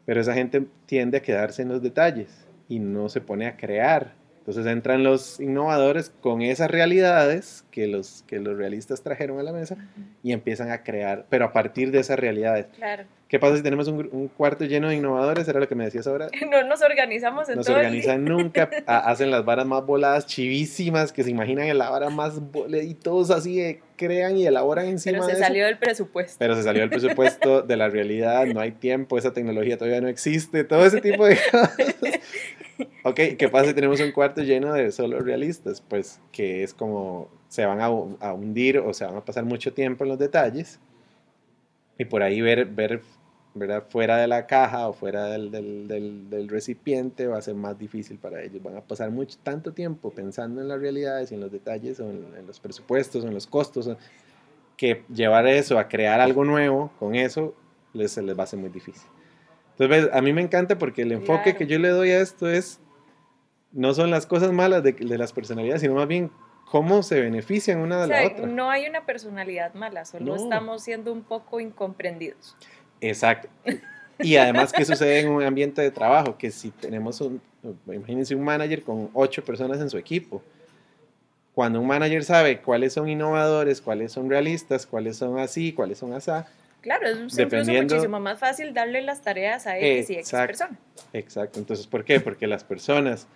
pero esa gente tiende a quedarse en los detalles y no se pone a crear entonces entran los innovadores con esas realidades que los, que los realistas trajeron a la mesa y empiezan a crear, pero a partir de esas realidades. Claro. ¿Qué pasa si tenemos un, cuarto lleno de innovadores? Era lo que me decías ahora. No nos organizamos en No se organizan nunca, hacen las varas más voladas, chivísimas, que se imaginan en la vara más y todos así crean y elaboran encima Pero se salió del presupuesto. Pero se salió del presupuesto, de la realidad, no hay tiempo, esa tecnología todavía no existe, todo ese tipo de cosas. Ok, ¿qué pasa si tenemos un cuarto lleno de solo realistas? Pues que es como se van a, a, hundir o se van a pasar mucho tiempo en los detalles y por ahí ver, ver ¿verdad? fuera de la caja o fuera del, del, del, recipiente va a ser más difícil para ellos. Van a pasar mucho, tanto tiempo pensando en las realidades y en los detalles o en, los presupuestos o en los costos que llevar eso a crear algo nuevo con eso les, se les va a ser muy difícil. Entonces, a mí me encanta porque el enfoque que yo le doy a esto es, no son las cosas malas de, de las personalidades, sino más bien cómo se benefician una de la otra. No hay una personalidad mala, solo estamos siendo un poco incomprendidos. Exacto. Y además, ¿qué sucede en un ambiente de trabajo? Que si tenemos un, imagínense un manager con ocho personas en su equipo, Cuando un manager sabe cuáles son innovadores, cuáles son realistas, cuáles son así, cuáles son así, Claro, es Dependiendo- muchísimo más fácil darle las tareas a X y X Exacto. persona. Exacto. Entonces, ¿por qué? Porque las personas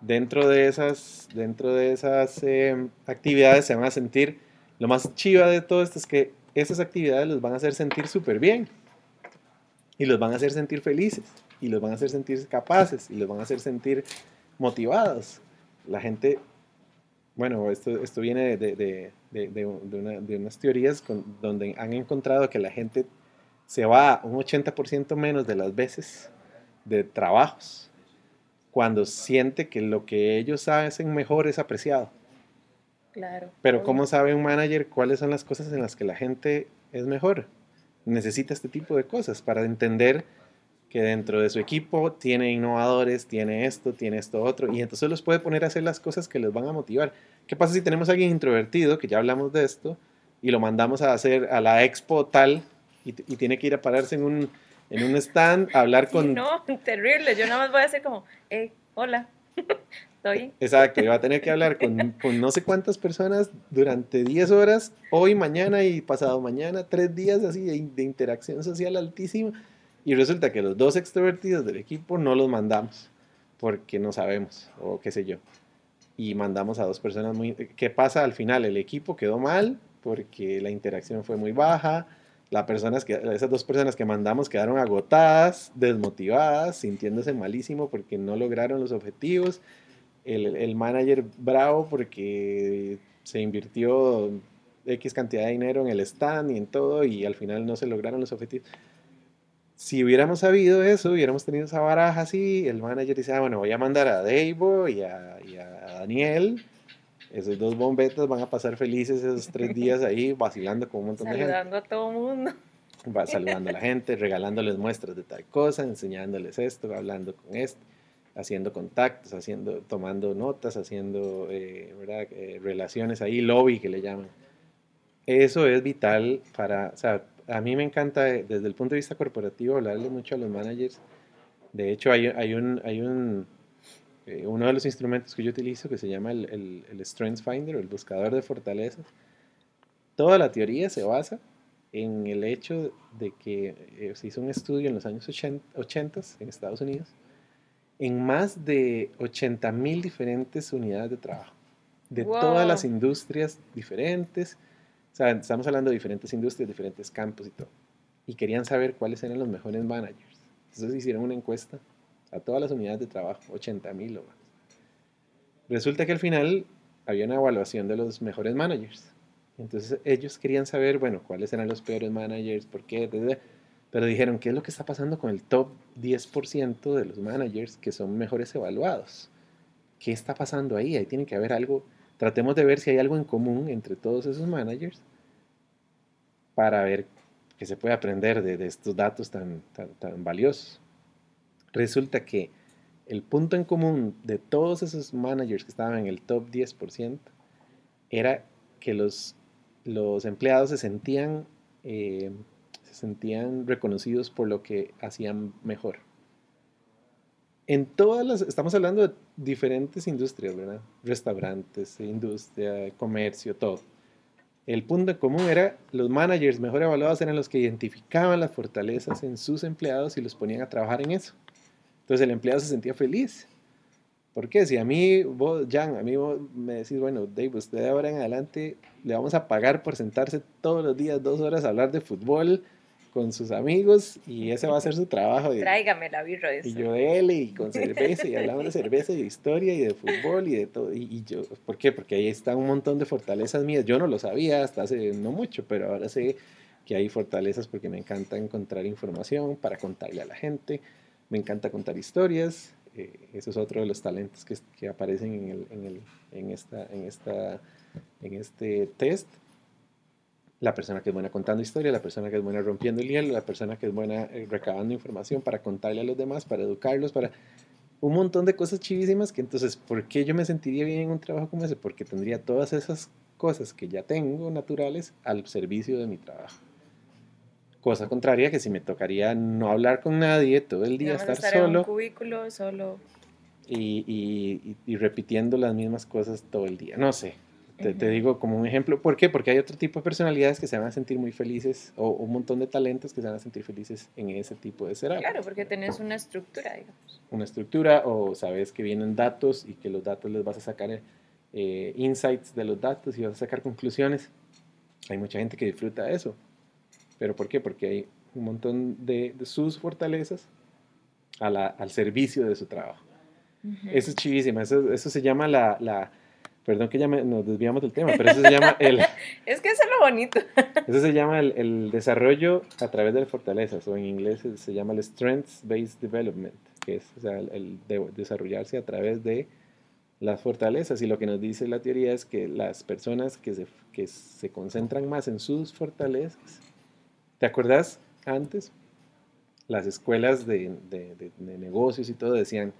dentro de esas, dentro de esas eh, actividades se van a sentir, lo más chiva de todo esto es que esas actividades los van a hacer sentir súper bien y los van a hacer sentir felices y los van a hacer sentir capaces y los van a hacer sentir motivados. La gente, bueno, esto, esto viene de, de- de- de- una- unas teorías donde han encontrado que la gente se va un 80% menos de las veces de trabajos cuando siente que lo que ellos hacen mejor es apreciado. Claro. Pero obvio. ¿cómo sabe un manager cuáles son las cosas en las que la gente es mejor? Necesita este tipo de cosas para entender que dentro de su equipo tiene innovadores, tiene esto, tiene esto otro, y entonces los puede poner a hacer las cosas que les van a motivar. ¿Qué pasa si tenemos a alguien introvertido, que ya hablamos de esto, y lo mandamos a hacer a la expo tal, y, y tiene que ir a pararse en un, en un stand a hablar Sí, con... no, terrible. Yo nada más voy a hacer como, hey, hola, ¿estoy? Exacto, y va a tener que hablar con, con no sé cuántas personas durante 10 horas, hoy, mañana y pasado mañana, tres días así de, de interacción social altísima. Y resulta que los dos extrovertidos del equipo no los mandamos porque no sabemos o qué sé yo. Y mandamos a dos personas muy... ¿Qué pasa al final? El equipo quedó mal porque la interacción fue muy baja. Las personas que, esas dos personas que mandamos quedaron agotadas, desmotivadas, sintiéndose malísimo porque no lograron los objetivos el, el manager bravo porque se invirtió X cantidad de dinero en el stand y en todo y al final no se lograron los objetivos. Si hubiéramos sabido eso, hubiéramos tenido esa baraja así, el manager dice, ah, bueno, voy a mandar a Davo y a, y a Daniel, esos dos bombetas van a pasar felices esos tres días ahí vacilando con un montón de gente Saludando a todo mundo. va saludando a la gente, regalándoles muestras de tal cosa, enseñándoles esto, hablando con esto, haciendo contactos, haciendo, tomando notas, haciendo eh. Eh, relaciones ahí, lobby que le llaman. Eso es vital para, o sea, a mí me encanta eh, desde el punto de vista corporativo hablarle mucho a los managers. De hecho, hay, un, hay un, uno de los instrumentos que yo utilizo que se llama el, el, el Strengths Finder, el buscador de fortalezas. Toda la teoría se basa en el hecho de que se hizo un estudio en los años 80, 80 en Estados Unidos en más de 80 mil diferentes unidades de trabajo, de Wow. todas las industrias diferentes. O sea, estamos hablando de diferentes industrias, diferentes campos y todo. Y querían saber cuáles eran los mejores managers. Entonces hicieron una encuesta a todas las unidades de trabajo, 80 mil o más. Resulta que al final había una evaluación de los mejores managers. Entonces ellos querían saber, bueno, cuáles eran los peores managers, por qué, etc. pero dijeron, ¿qué es lo que está pasando con el top 10% de los managers que son mejores evaluados? ¿Qué está pasando ahí? Ahí tiene que haber algo. Tratemos de ver si hay algo en común entre todos esos managers para ver qué se puede aprender de, estos datos tan, tan, tan valiosos. Resulta que el punto en común de todos esos managers que estaban en el top 10% era que los, los empleados se sentían, eh, se sentían reconocidos por lo que hacían mejor. En todas las, estamos hablando de diferentes industrias, ¿verdad? Restaurantes, industria, comercio, todo. El punto en común era los managers mejor evaluados eran los que identificaban las fortalezas en sus empleados y los ponían a trabajar en eso. Entonces el empleado se sentía feliz. ¿Por qué? Si a mí, vos, Jan, a mí vos me decís, bueno, Dave, usted de ahora en adelante le vamos a pagar por sentarse todos los días dos horas a hablar de fútbol con sus amigos y ese va a ser su trabajo. Y, Tráigame la birra de y yo de él y con cerveza y hablamos de cerveza y de historia y de fútbol y de todo. Y, y yo, ¿por qué? Porque ahí está un montón de fortalezas mías. Yo no lo sabía hasta hace no mucho, pero ahora sé que hay fortalezas porque me encanta encontrar información para contarle a la gente. Me encanta contar historias. Eh, eso es otro de los talentos que, que aparecen en, el, en, el, en, esta, en, esta, en este test. La persona que es buena contando historias, la persona que es buena rompiendo el hielo, la persona que es buena eh, recabando información para contarle a los demás, para educarlos, para un montón de cosas chivísimas que entonces, ¿por qué yo me sentiría bien en un trabajo como ese? Porque tendría todas esas cosas que ya tengo naturales al servicio de mi trabajo. Cosa contraria que si me tocaría no hablar con nadie todo el día, estar estar en un solo, cubículo, solo. y, y- y repitiendo las mismas cosas todo el día. No sé, te, te digo como un ejemplo. ¿Por qué? Porque hay otro tipo de personalidades que se van a sentir muy felices o un montón de talentos que se van a sentir felices en ese tipo de ser Claro, porque tenés una estructura, digamos. una estructura o sabes que vienen datos y que los datos les vas a sacar eh, insights de los datos y vas a sacar conclusiones. Hay mucha gente que disfruta de eso. ¿Pero por qué? Porque hay un montón de, de sus fortalezas a la- al servicio de su trabajo. Eso es chivísima. Eso, eso se llama la, la- Perdón que ya me- nos desviamos del tema, pero eso se llama el, Es que eso es lo bonito. eso se llama el, el desarrollo a través de las fortalezas, o en inglés se, llama el Strengths Based Development, que es o sea, el, el de- desarrollarse a través de las fortalezas. Y lo que nos dice la teoría es que las personas que se, que se concentran más en sus fortalezas, ¿te acuerdas antes? Las escuelas de- de negocios y todo decían,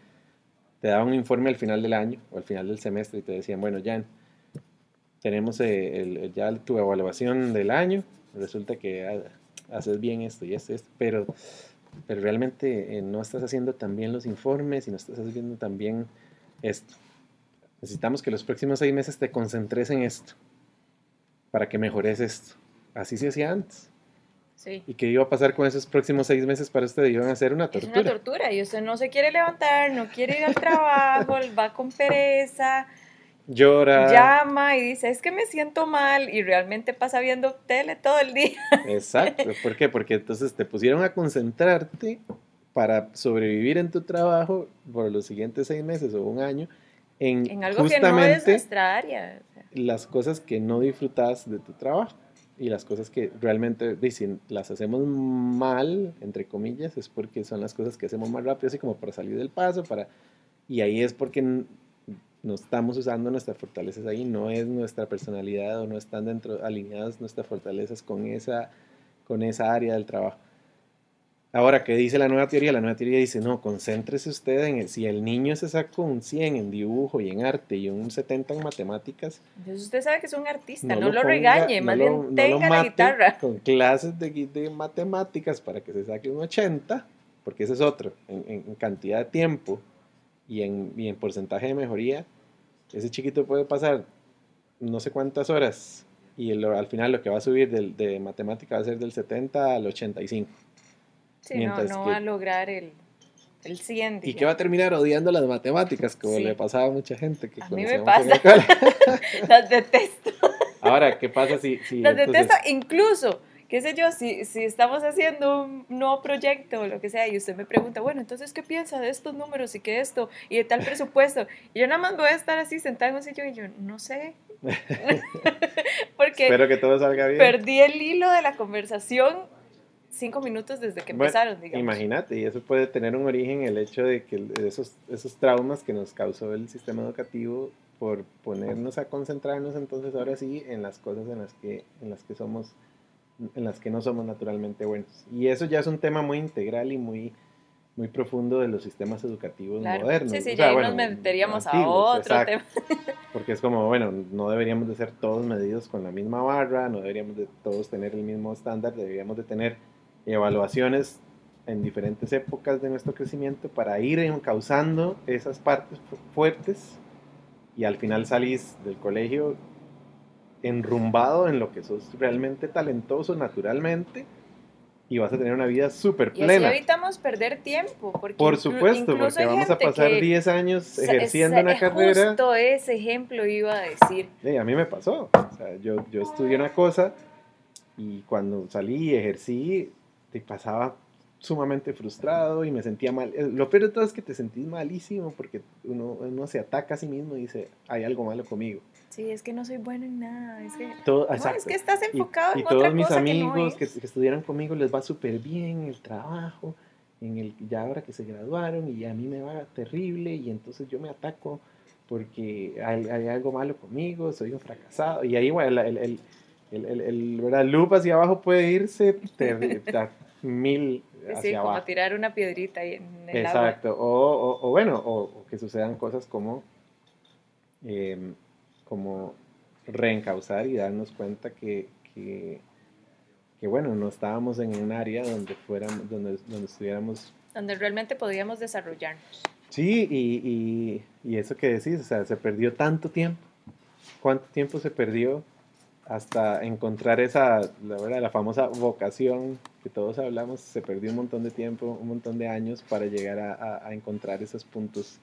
te daban un informe al final del año o al final del semestre y te decían, bueno, Jan, tenemos eh, ya tu evaluación del año, resulta que haces bien esto y esto, esto, pero, pero realmente eh, no estás haciendo tan bien los informes y no estás haciendo tan bien esto. Necesitamos que los próximos seis meses te concentres en esto para que mejores esto. Así se hacía antes. Sí. ¿Y qué iba a pasar con esos próximos seis meses para usted? Iban a ser una Es tortura. una tortura y usted no se quiere levantar, no quiere ir al trabajo, va con pereza, Llora. llama y dice, es que me siento mal y realmente pasa viendo tele todo el día. Exacto. ¿Por qué? Porque entonces te pusieron a concentrarte para sobrevivir en tu trabajo por los siguientes seis meses o un año en, En algo que no es justamente nuestra área. las cosas que no disfrutas de tu trabajo y las cosas que realmente dicen las hacemos mal entre comillas es porque son las cosas que hacemos más rápido así como para salir del paso para y ahí es porque no estamos usando nuestras fortalezas ahí no es nuestra personalidad o no están dentro alineadas nuestras fortalezas con esa con esa área del trabajo Ahora, ¿qué dice la nueva teoría? La nueva teoría dice, no, concéntrese usted en, el- si el niño se sacó un 100 en dibujo y en arte y un 70 en matemáticas, Entonces usted sabe que es un artista, no, lo, ponga- regañe, no más lo- bien no tenga la guitarra. Con clases de, de matemáticas para que se saque un 80, porque ese es otro, en, cantidad de tiempo y en, y en porcentaje de mejoría, ese chiquito puede pasar no sé cuántas horas y el- al final lo que va a subir del- de matemática va a ser del 70 al 85. Sí, no, mientras no que- va a lograr el, el 100. Y que va a terminar odiando las matemáticas, como Sí. le pasaba a mucha gente que A mí me pasa. Las detesto. Ahora, ¿qué pasa si... si Las entonces- detesto, incluso, qué sé yo, si, si estamos haciendo un nuevo proyecto o lo que sea y usted me pregunta, bueno, entonces, ¿qué piensa de estos números y qué esto y de tal presupuesto? Y yo nada más voy a estar así sentada en un sillón y yo, no sé. Porque Espero que todo salga bien. perdí el hilo de la conversación cinco minutos desde que Bueno, empezaron, digamos. Imagínate, y eso puede tener un origen el hecho de que esos, esos traumas que nos causó el sistema educativo por ponernos a concentrarnos entonces ahora sí en las cosas en las que, en las que somos, en las que no somos naturalmente buenos. Y eso ya es un tema muy integral y muy, muy profundo de los sistemas educativos Claro. modernos. Sí, sí, O ya sea, ahí bueno, nos meteríamos a otro exacto. tema. Porque es como, bueno, no deberíamos de ser todos medidos con la misma barra, no deberíamos de todos tener el mismo estándar, deberíamos de tener evaluaciones en diferentes épocas de nuestro crecimiento para ir causando esas partes fu- fuertes y al final salís del colegio enrumbado en lo que sos realmente talentoso naturalmente y vas a tener una vida súper Y así plena. evitamos perder tiempo. Porque Por supuesto, porque vamos a pasar que 10 años ejerciendo una carrera. Justo ese ejemplo iba a decir. Sí, a mí me pasó. O sea, yo, yo estudié una cosa y cuando salí y ejercí, te pasaba sumamente frustrado y me sentía mal. Eh, Lo peor de todo es que te sentís malísimo porque uno, uno se ataca a sí mismo y dice, hay algo malo conmigo. Sí, es que no soy bueno en nada. Es que, Todo, no, exacto. es que estás Y- enfocado y, en todos otra mis cosa amigos que que, que estudiaran conmigo les va súper bien en el trabajo, en el, ya ahora que se graduaron y a mí me va terrible y entonces yo me ataco porque hay, hay algo malo conmigo, soy un fracasado y ahí bueno, el, el, el, el, el- el loop hacia abajo puede irse a mil hacia Sí, como abajo. tirar una piedrita ahí en el agua. Exacto, o, o, o bueno, o, o que sucedan cosas como, em, como reencauzar y darnos cuenta que, que, que, bueno, no estábamos en un área donde fuéramos, donde, donde estuviéramos Donde realmente podíamos desarrollarnos. Sí, y, y, eso que decís, o sea, se perdió tanto tiempo. ¿Cuánto tiempo se perdió hasta encontrar esa, la, verdad, la famosa vocación que todos hablamos? Se perdió un montón de tiempo, un montón de años para llegar a, a, encontrar esos puntos.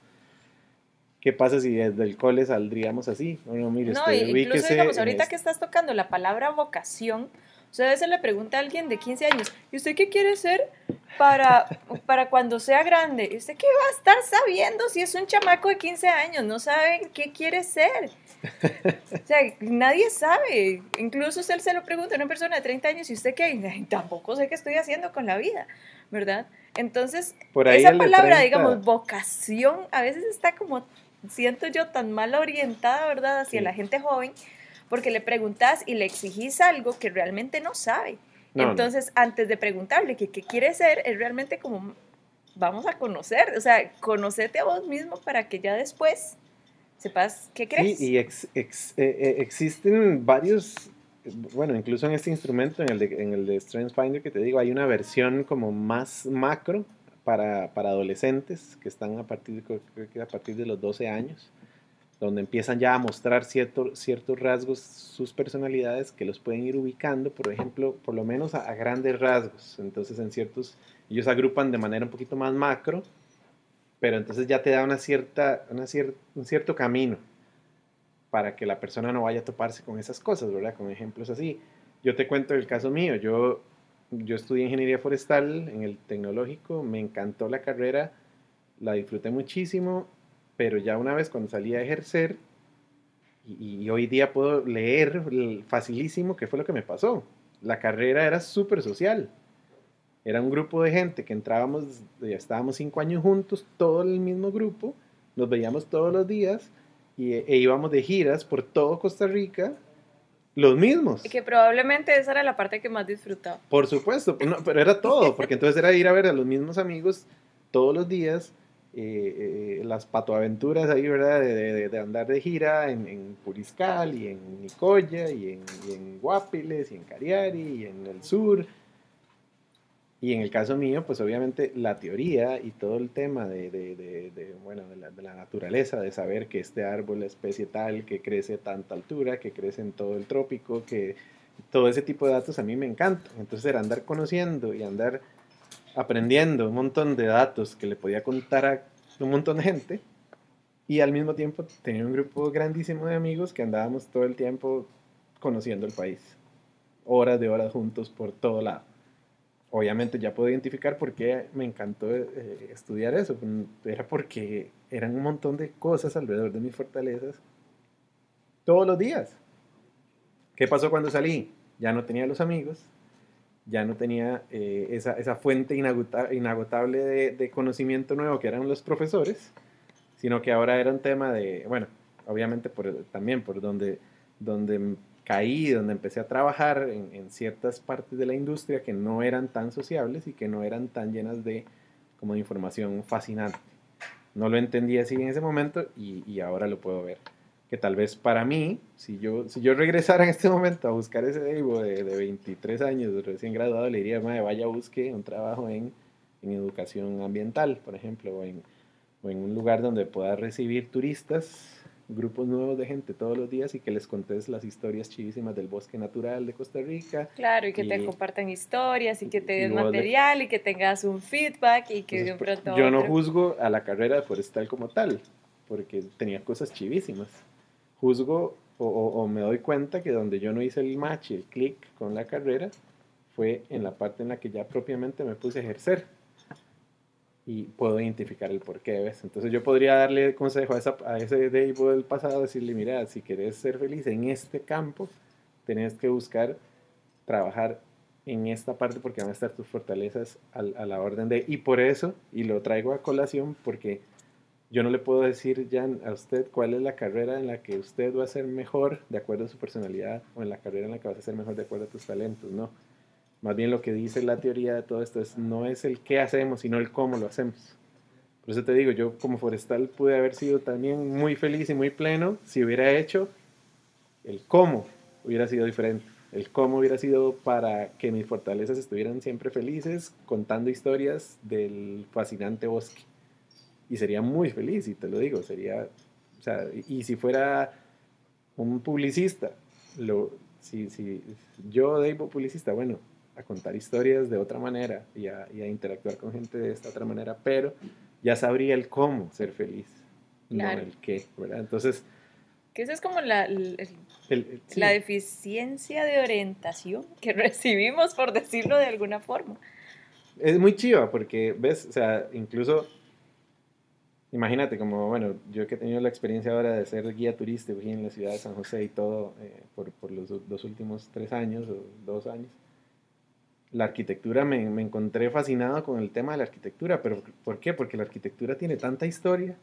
¿Qué pasa si desde el cole saldríamos así? no, mire, no incluso digamos, ahorita que estás tocando la palabra vocación, sea, a veces le pregunta a alguien de 15 años, ¿y usted qué quiere ser para, para cuando sea grande? ¿Y usted qué va a estar sabiendo si es un chamaco de 15 años? No sabe qué quiere ser. O sea, nadie sabe. Incluso usted se lo pregunta a una persona de 30 años, ¿y usted qué? Tampoco sé qué estoy haciendo con la vida, ¿verdad? Entonces, esa palabra, digamos, vocación, a veces está como, siento yo, tan mal orientada, ¿verdad?, hacia la gente joven porque le preguntas y le exigís algo que realmente no sabe. Entonces, antes de preguntarle qué, qué quiere ser, es realmente como, vamos a conocer, o sea, conocete a vos mismo para que ya después sepas qué crees. Sí, y eh, eh, existen varios, bueno, incluso en este instrumento, en el, de, en el de Strength Finder que te digo, hay una versión como más macro para, para adolescentes que están a partir, creo que a partir de los 12 años donde empiezan ya a mostrar ciertos rasgos, sus personalidades que los pueden ir ubicando, por ejemplo, por lo menos a, grandes rasgos. Entonces, en ciertos, ellos agrupan de manera un poquito más macro, pero entonces ya te da una cierta, una un cierto camino para que la persona no vaya a toparse con esas cosas, ¿verdad? Con ejemplos así. Yo te cuento el caso mío. Yo, yo estudié ingeniería forestal en el tecnológico, me encantó la carrera, la disfruté muchísimo pero ya una vez cuando salí a ejercer, y, hoy día puedo leer facilísimo qué fue lo que me pasó. La carrera era súper social. Era un grupo de gente que entrábamos, ya estábamos cinco años juntos, todo el mismo grupo, nos veíamos todos los días y, e íbamos de giras por todo Costa Rica, los mismos. Y que probablemente esa era la parte que más disfrutaba. Por supuesto, pero era todo, porque entonces era ir a ver a los mismos amigos todos los días eh, eh, las patoaventuras ahí, ¿verdad? De, de, andar de gira en, en, Puriscal y en Nicoya y en, y en, Guapiles y en Cariari y en el sur. Y en el caso mío, pues obviamente la teoría y todo el tema de, de bueno, la, de, la, naturaleza, de saber que este árbol, especie tal, que crece a tanta altura, que crece en todo el trópico, que todo ese tipo de datos a mí me encanta. Entonces era andar conociendo y andar aprendiendo un montón de datos que le podía contar a un montón de gente y al mismo tiempo tenía un grupo grandísimo de amigos que andábamos todo el tiempo conociendo el país, horas de horas juntos por todo lado. Obviamente ya puedo identificar por qué me encantó eh, estudiar eso, era porque eran un montón de cosas alrededor de mis fortalezas todos los días. ¿Qué pasó cuando salí? Ya no tenía los amigos, ya no tenía eh, esa, esa, fuente inagotable de, conocimiento nuevo que eran los profesores, sino que ahora era un tema de, bueno, obviamente también por donde, donde caí, donde empecé a trabajar en, ciertas partes de la industria que no eran tan sociables y que no eran tan llenas de como de información fascinante. No lo entendía así en ese momento y ahora lo puedo ver que tal vez para mí, si yo, si yo regresara en este momento a buscar ese Deivo de, de 23 años, recién graduado, le diría, vaya, busque un trabajo en, en educación ambiental, por ejemplo, o en, o en, un lugar donde pueda recibir turistas, grupos nuevos de gente todos los días y que les contes las historias chivísimas del bosque natural de Costa Rica. Claro, y que te compartan historias y que te den material y que tengas un feedback y que de un pronto... Yo no juzgo a la carrera de forestal como tal, porque tenía cosas chivísimas juzgo o, me doy cuenta que donde yo no hice el match el clic con la carrera fue en la parte en la que ya propiamente me puse a ejercer y puedo identificar el porqué, ¿ves? Entonces yo podría darle consejo a, esa, a ese Dave del pasado, decirle, mira, si quieres ser feliz en este campo, tenés que buscar trabajar en esta parte porque van a estar tus fortalezas a, a la orden de... Y por eso, y lo traigo a colación porque yo no le puedo decir ya a usted cuál es la carrera en la que usted va a ser mejor de acuerdo a su personalidad o en la carrera en la que vas a ser mejor de acuerdo a tus talentos, no. Más bien lo que dice la teoría de todo esto es no es el qué hacemos, sino el cómo lo hacemos. Por eso te digo, yo como forestal pude haber sido también muy feliz y muy pleno si hubiera hecho el cómo hubiera sido diferente. El cómo hubiera sido para que mis fortalezas estuvieran siempre felices contando historias del fascinante bosque y sería muy feliz, y te lo digo, sería, o sea, y si fuera un publicista, lo, si, si yo, Dave, publicista, bueno, a contar historias de otra manera y a, y a, interactuar con gente de esta otra manera, pero ya sabría el cómo ser feliz, no el qué, ¿verdad? Entonces... Que esa es como la, la deficiencia de orientación que recibimos, por decirlo de alguna forma. Es muy chiva porque, ves, o sea, incluso imagínate, como, bueno, yo que he tenido la experiencia ahora de ser guía turístico aquí en la ciudad de San José y todo eh, por, por, los dos últimos tres años o dos años, la arquitectura me, me, encontré fascinado con el tema de la arquitectura, pero ¿por qué? Porque la arquitectura tiene tanta historia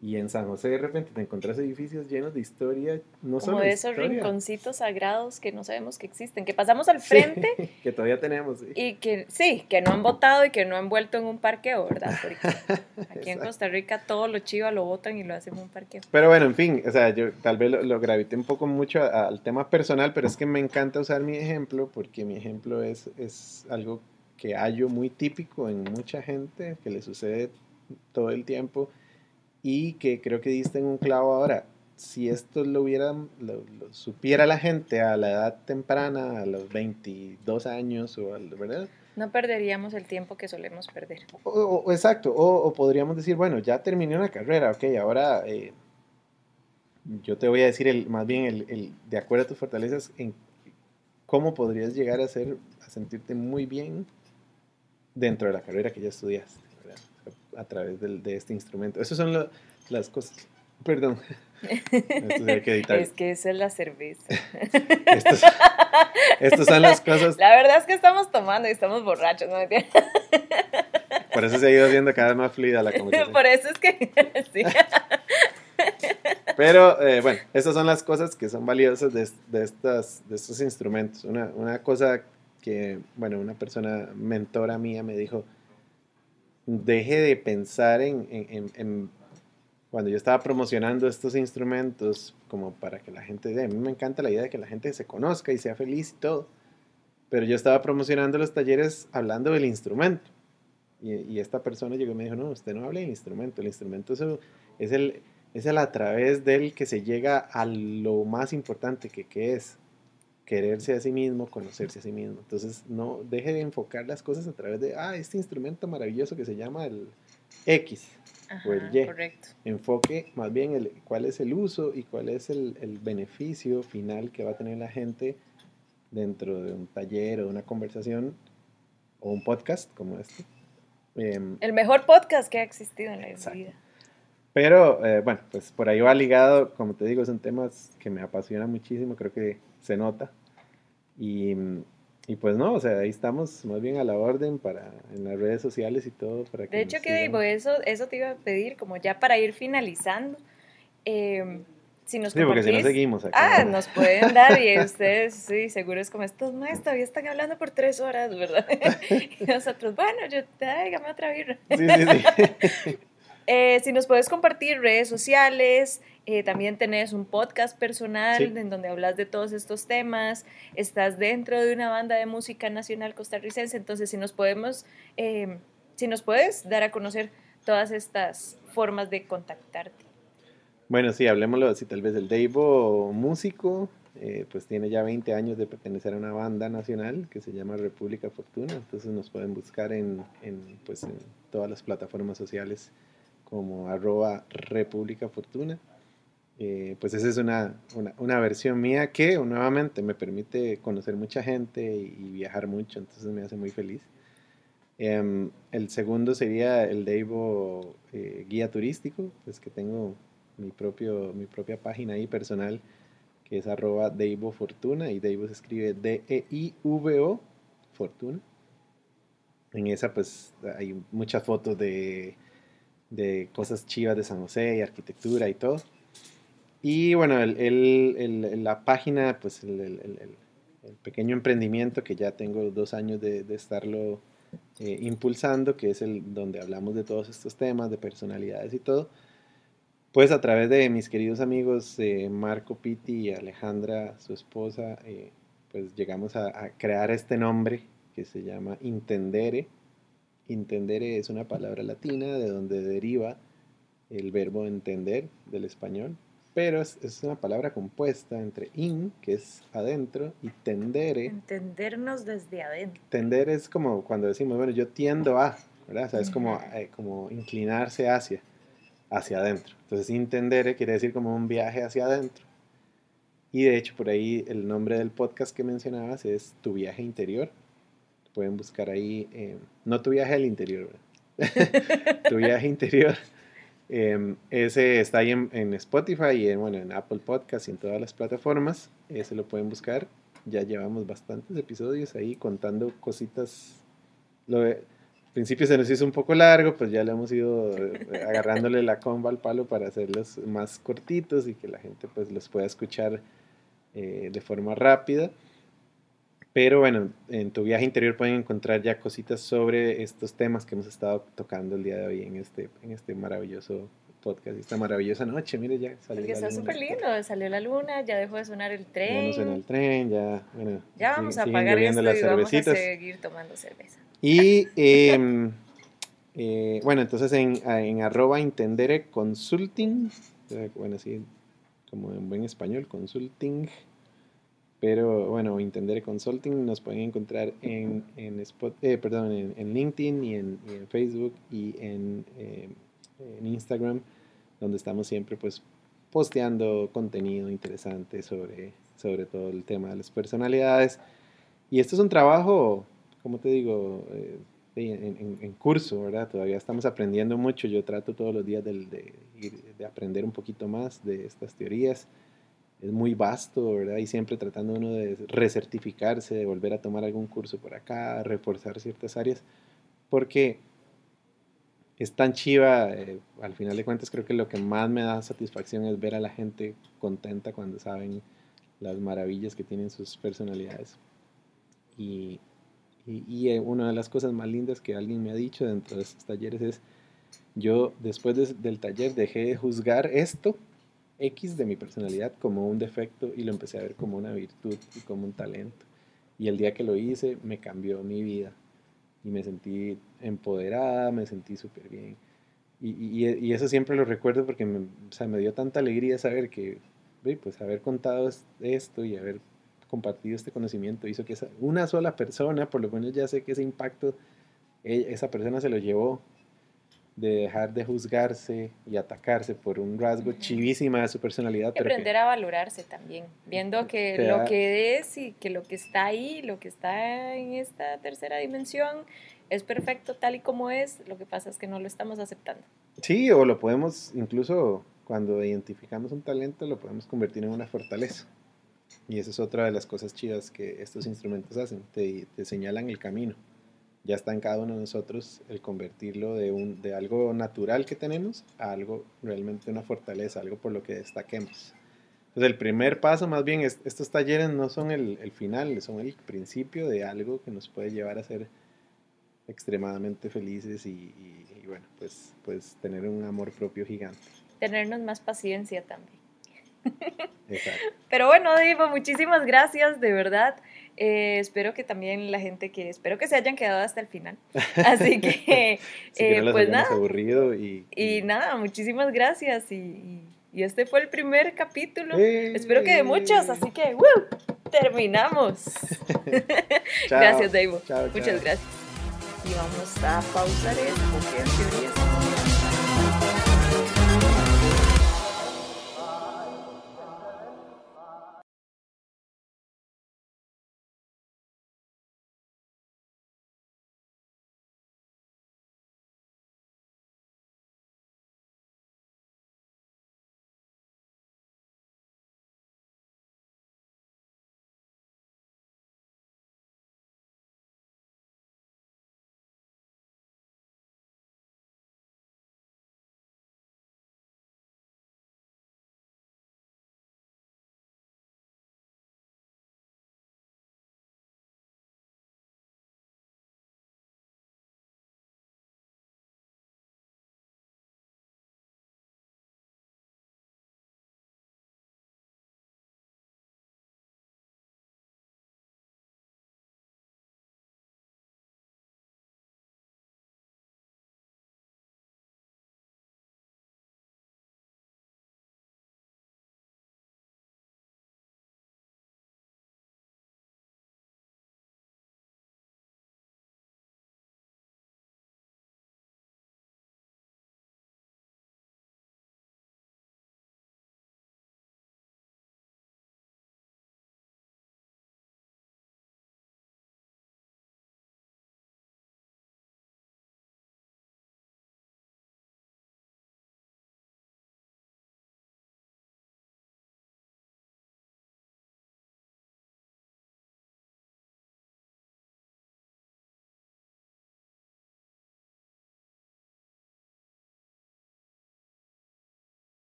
y en San José de repente te encontrás edificios llenos de historia, no Como de esos rinconcitos sagrados que no sabemos que existen, que pasamos al frente. que todavía tenemos. Sí. Y que sí, que no han votado y que no han vuelto en un parqueo, ¿verdad? Porque aquí en Costa Rica todo lo chiva lo votan y lo hacen en un parqueo. Pero bueno, en fin, o sea, yo tal vez lo, lo gravité un poco mucho al tema personal, pero es que me encanta usar mi ejemplo porque mi ejemplo es, es algo que hallo muy típico en mucha gente, que le sucede todo el tiempo y que creo que diste en un clavo ahora. Si esto lo hubiera, lo, supiera la gente a la edad temprana, a los 22 años, o ¿verdad? No perderíamos el tiempo que solemos perder. O, exacto, o, podríamos decir, bueno, ya terminé una carrera, ok, ahora eh, yo te voy a decir el, más bien el, el, de acuerdo a tus fortalezas, en cómo podrías llegar a, ser, a sentirte muy bien dentro de la carrera que ya estudiaste a través del, de este instrumento. Esas son las cosas. Perdón. que es que esa es la cerveza. Estas son las cosas. La verdad es que estamos tomando y estamos borrachos, ¿no? Por eso se ha ido haciendo cada vez más fluida la conversación. Por eso es que sí. Pero eh, bueno, estas son las cosas que son valiosas de, de, estas, de estos instrumentos. Una, una cosa que, bueno, una persona mentora mía me dijo, deje de pensar en, cuando yo estaba promocionando estos instrumentos como para que la gente, a me encanta la idea de que la gente se conozca y sea feliz y todo, pero yo estaba promocionando los talleres hablando del instrumento. Y, y esta persona llegó y me dijo, no, usted no habla del instrumento, el instrumento es el, es el, es el a través del que se llega a lo más importante que, que es quererse a sí mismo, conocerse a sí mismo. Entonces, no deje de enfocar las cosas a través de, ah, este instrumento maravilloso que se llama el X o el Y. Correcto. Enfoque más bien el, cuál es el uso y cuál es el, el, beneficio final que va a tener la gente dentro de un taller o una conversación o un podcast como este. Eh, el mejor podcast que ha existido en la exacto. vida. Pero eh, bueno, pues por ahí va ligado, como te digo, son temas que me apasionan muchísimo, creo que se nota. Y, y, pues no, o sea, ahí estamos más bien a la orden para en las redes sociales y todo. Para que de hecho, que digo, eso, eso te iba a pedir, como ya para ir finalizando. Eh, si nos sí, porque si no seguimos acá. Ah, nos pueden dar y ustedes, sí, seguro es como estos maestros todavía están hablando por tres horas, ¿verdad? y nosotros, bueno, yo, dígame otra birra. Sí, sí, sí. Eh, si nos puedes compartir redes sociales, eh, también tenés un podcast personal sí. en donde hablas de todos estos temas, estás dentro de una banda de música nacional costarricense, entonces si nos podemos, eh, si nos puedes dar a conocer todas estas formas de contactarte. Bueno, sí, hablemoslo así, tal vez el Deivo músico, eh, pues tiene ya 20 años de pertenecer a una banda nacional que se llama República Fortuna, entonces nos pueden buscar en, en pues, en todas las plataformas sociales como arroba República Fortuna. Eh, pues esa es una, una, versión mía que nuevamente me permite conocer mucha gente y, viajar mucho, entonces me hace muy feliz. Eh, el segundo sería el Deivo eh, Guía Turístico, pues que tengo mi, propio, mi propia página ahí personal que es arroba Deivo Fortuna y Deivo se escribe D-E-I-V-O Fortuna. En esa pues hay muchas fotos de de cosas chivas de San José y arquitectura y todo. Y bueno, el, el, la página, pues el, pequeño emprendimiento que ya tengo dos años de, de estarlo eh, impulsando, que es el donde hablamos de todos estos temas, de personalidades y todo, pues a través de mis queridos amigos eh, Marco Pitti y Alejandra, su esposa, eh, pues llegamos a, a, crear este nombre que se llama Intendere, Intendere es una palabra latina de donde deriva el verbo entender del español, pero es, es, una palabra compuesta entre in, que es adentro, y tendere. Entendernos desde adentro. Tender es como cuando decimos, bueno, yo tiendo a, ¿verdad? O sea, es como, eh, como inclinarse hacia, hacia adentro. Entonces, intendere quiere decir como un viaje hacia adentro. Y de hecho, por ahí el nombre del podcast que mencionabas es Tu viaje interior. Pueden buscar ahí, eh, no tu viaje al interior, tu viaje interior. Eh, ese está ahí en, en, Spotify y en, bueno, en Apple Podcast y en todas las plataformas. Ese lo pueden buscar. Ya llevamos bastantes episodios ahí contando cositas. Lo de, al principio se nos hizo un poco largo, pues ya le hemos ido agarrándole la comba al palo para hacerlos más cortitos y que la gente pues los pueda escuchar eh, de forma rápida. Pero bueno, en tu viaje interior pueden encontrar ya cositas sobre estos temas que hemos estado tocando el día de hoy en este, en este maravilloso podcast, esta maravillosa noche. Mire, ya salió Porque la está súper lindo, salió la luna, ya dejó de sonar el tren. Ya no suena el tren, ya, bueno. Ya vamos a apagar esto las y vamos a seguir tomando cerveza. Y eh, eh, bueno, entonces en, en arroba intendere consulting, bueno, así como en buen español, consulting pero bueno, Intendere Consulting nos pueden encontrar en, en, Spot, eh, perdón, en, LinkedIn y en, Facebook y en, eh, en, Instagram, donde estamos siempre pues posteando contenido interesante sobre, sobre todo el tema de las personalidades. Y esto es un trabajo, como te digo, eh, en, curso, ¿verdad? Todavía estamos aprendiendo mucho. Yo trato todos los días de, de aprender un poquito más de estas teorías es muy vasto, ¿verdad? Y siempre tratando uno de recertificarse, de volver a tomar algún curso por acá, reforzar ciertas áreas, porque es tan chiva, eh, al final de cuentas creo que lo que más me da satisfacción es ver a la gente contenta cuando saben las maravillas que tienen sus personalidades. Y, y, eh, una de las cosas más lindas que alguien me ha dicho dentro de estos talleres es, yo después de, del taller dejé de juzgar esto X de mi personalidad como un defecto y lo empecé a ver como una virtud y como un talento. Y el día que lo hice me cambió mi vida y me sentí empoderada, me sentí súper bien. Y, eso siempre lo recuerdo porque me, o sea, me dio tanta alegría saber que, pues haber contado esto y haber compartido este conocimiento hizo que una sola persona, por lo menos ya sé que ese impacto, e, esa persona se lo llevó de dejar de juzgarse y atacarse por un rasgo chivísima de su personalidad. Aprender a valorarse también, viendo que lo que es y que lo que está ahí, lo que está en esta tercera dimensión, es perfecto tal y como es, lo que pasa es que no lo estamos aceptando. Sí, o lo podemos, incluso cuando identificamos un talento, lo podemos convertir en una fortaleza. Y esa es otra de las cosas chidas que estos instrumentos hacen, te, te señalan el camino ya está en cada uno de nosotros el convertirlo de, un, de algo natural que tenemos a algo realmente una fortaleza, algo por lo que destaquemos. Entonces el primer paso, más bien, es, estos talleres no son el, el, final, son el principio de algo que nos puede llevar a ser extremadamente felices y, y, y bueno, pues, pues tener un amor propio gigante. Tenernos más paciencia también. Exacto. Pero bueno, Divo, muchísimas gracias, de verdad. Eh, espero que también la gente que, espero que se hayan quedado hasta el final. Así que, eh, no pues nada. Aburrido y, y, nada, muchísimas gracias. Y, y, este fue el primer capítulo. Espero que de muchos, así que, ¡woo! Terminamos. gracias, Dave. Muchas gracias. Y vamos a pausar esto porque en teoría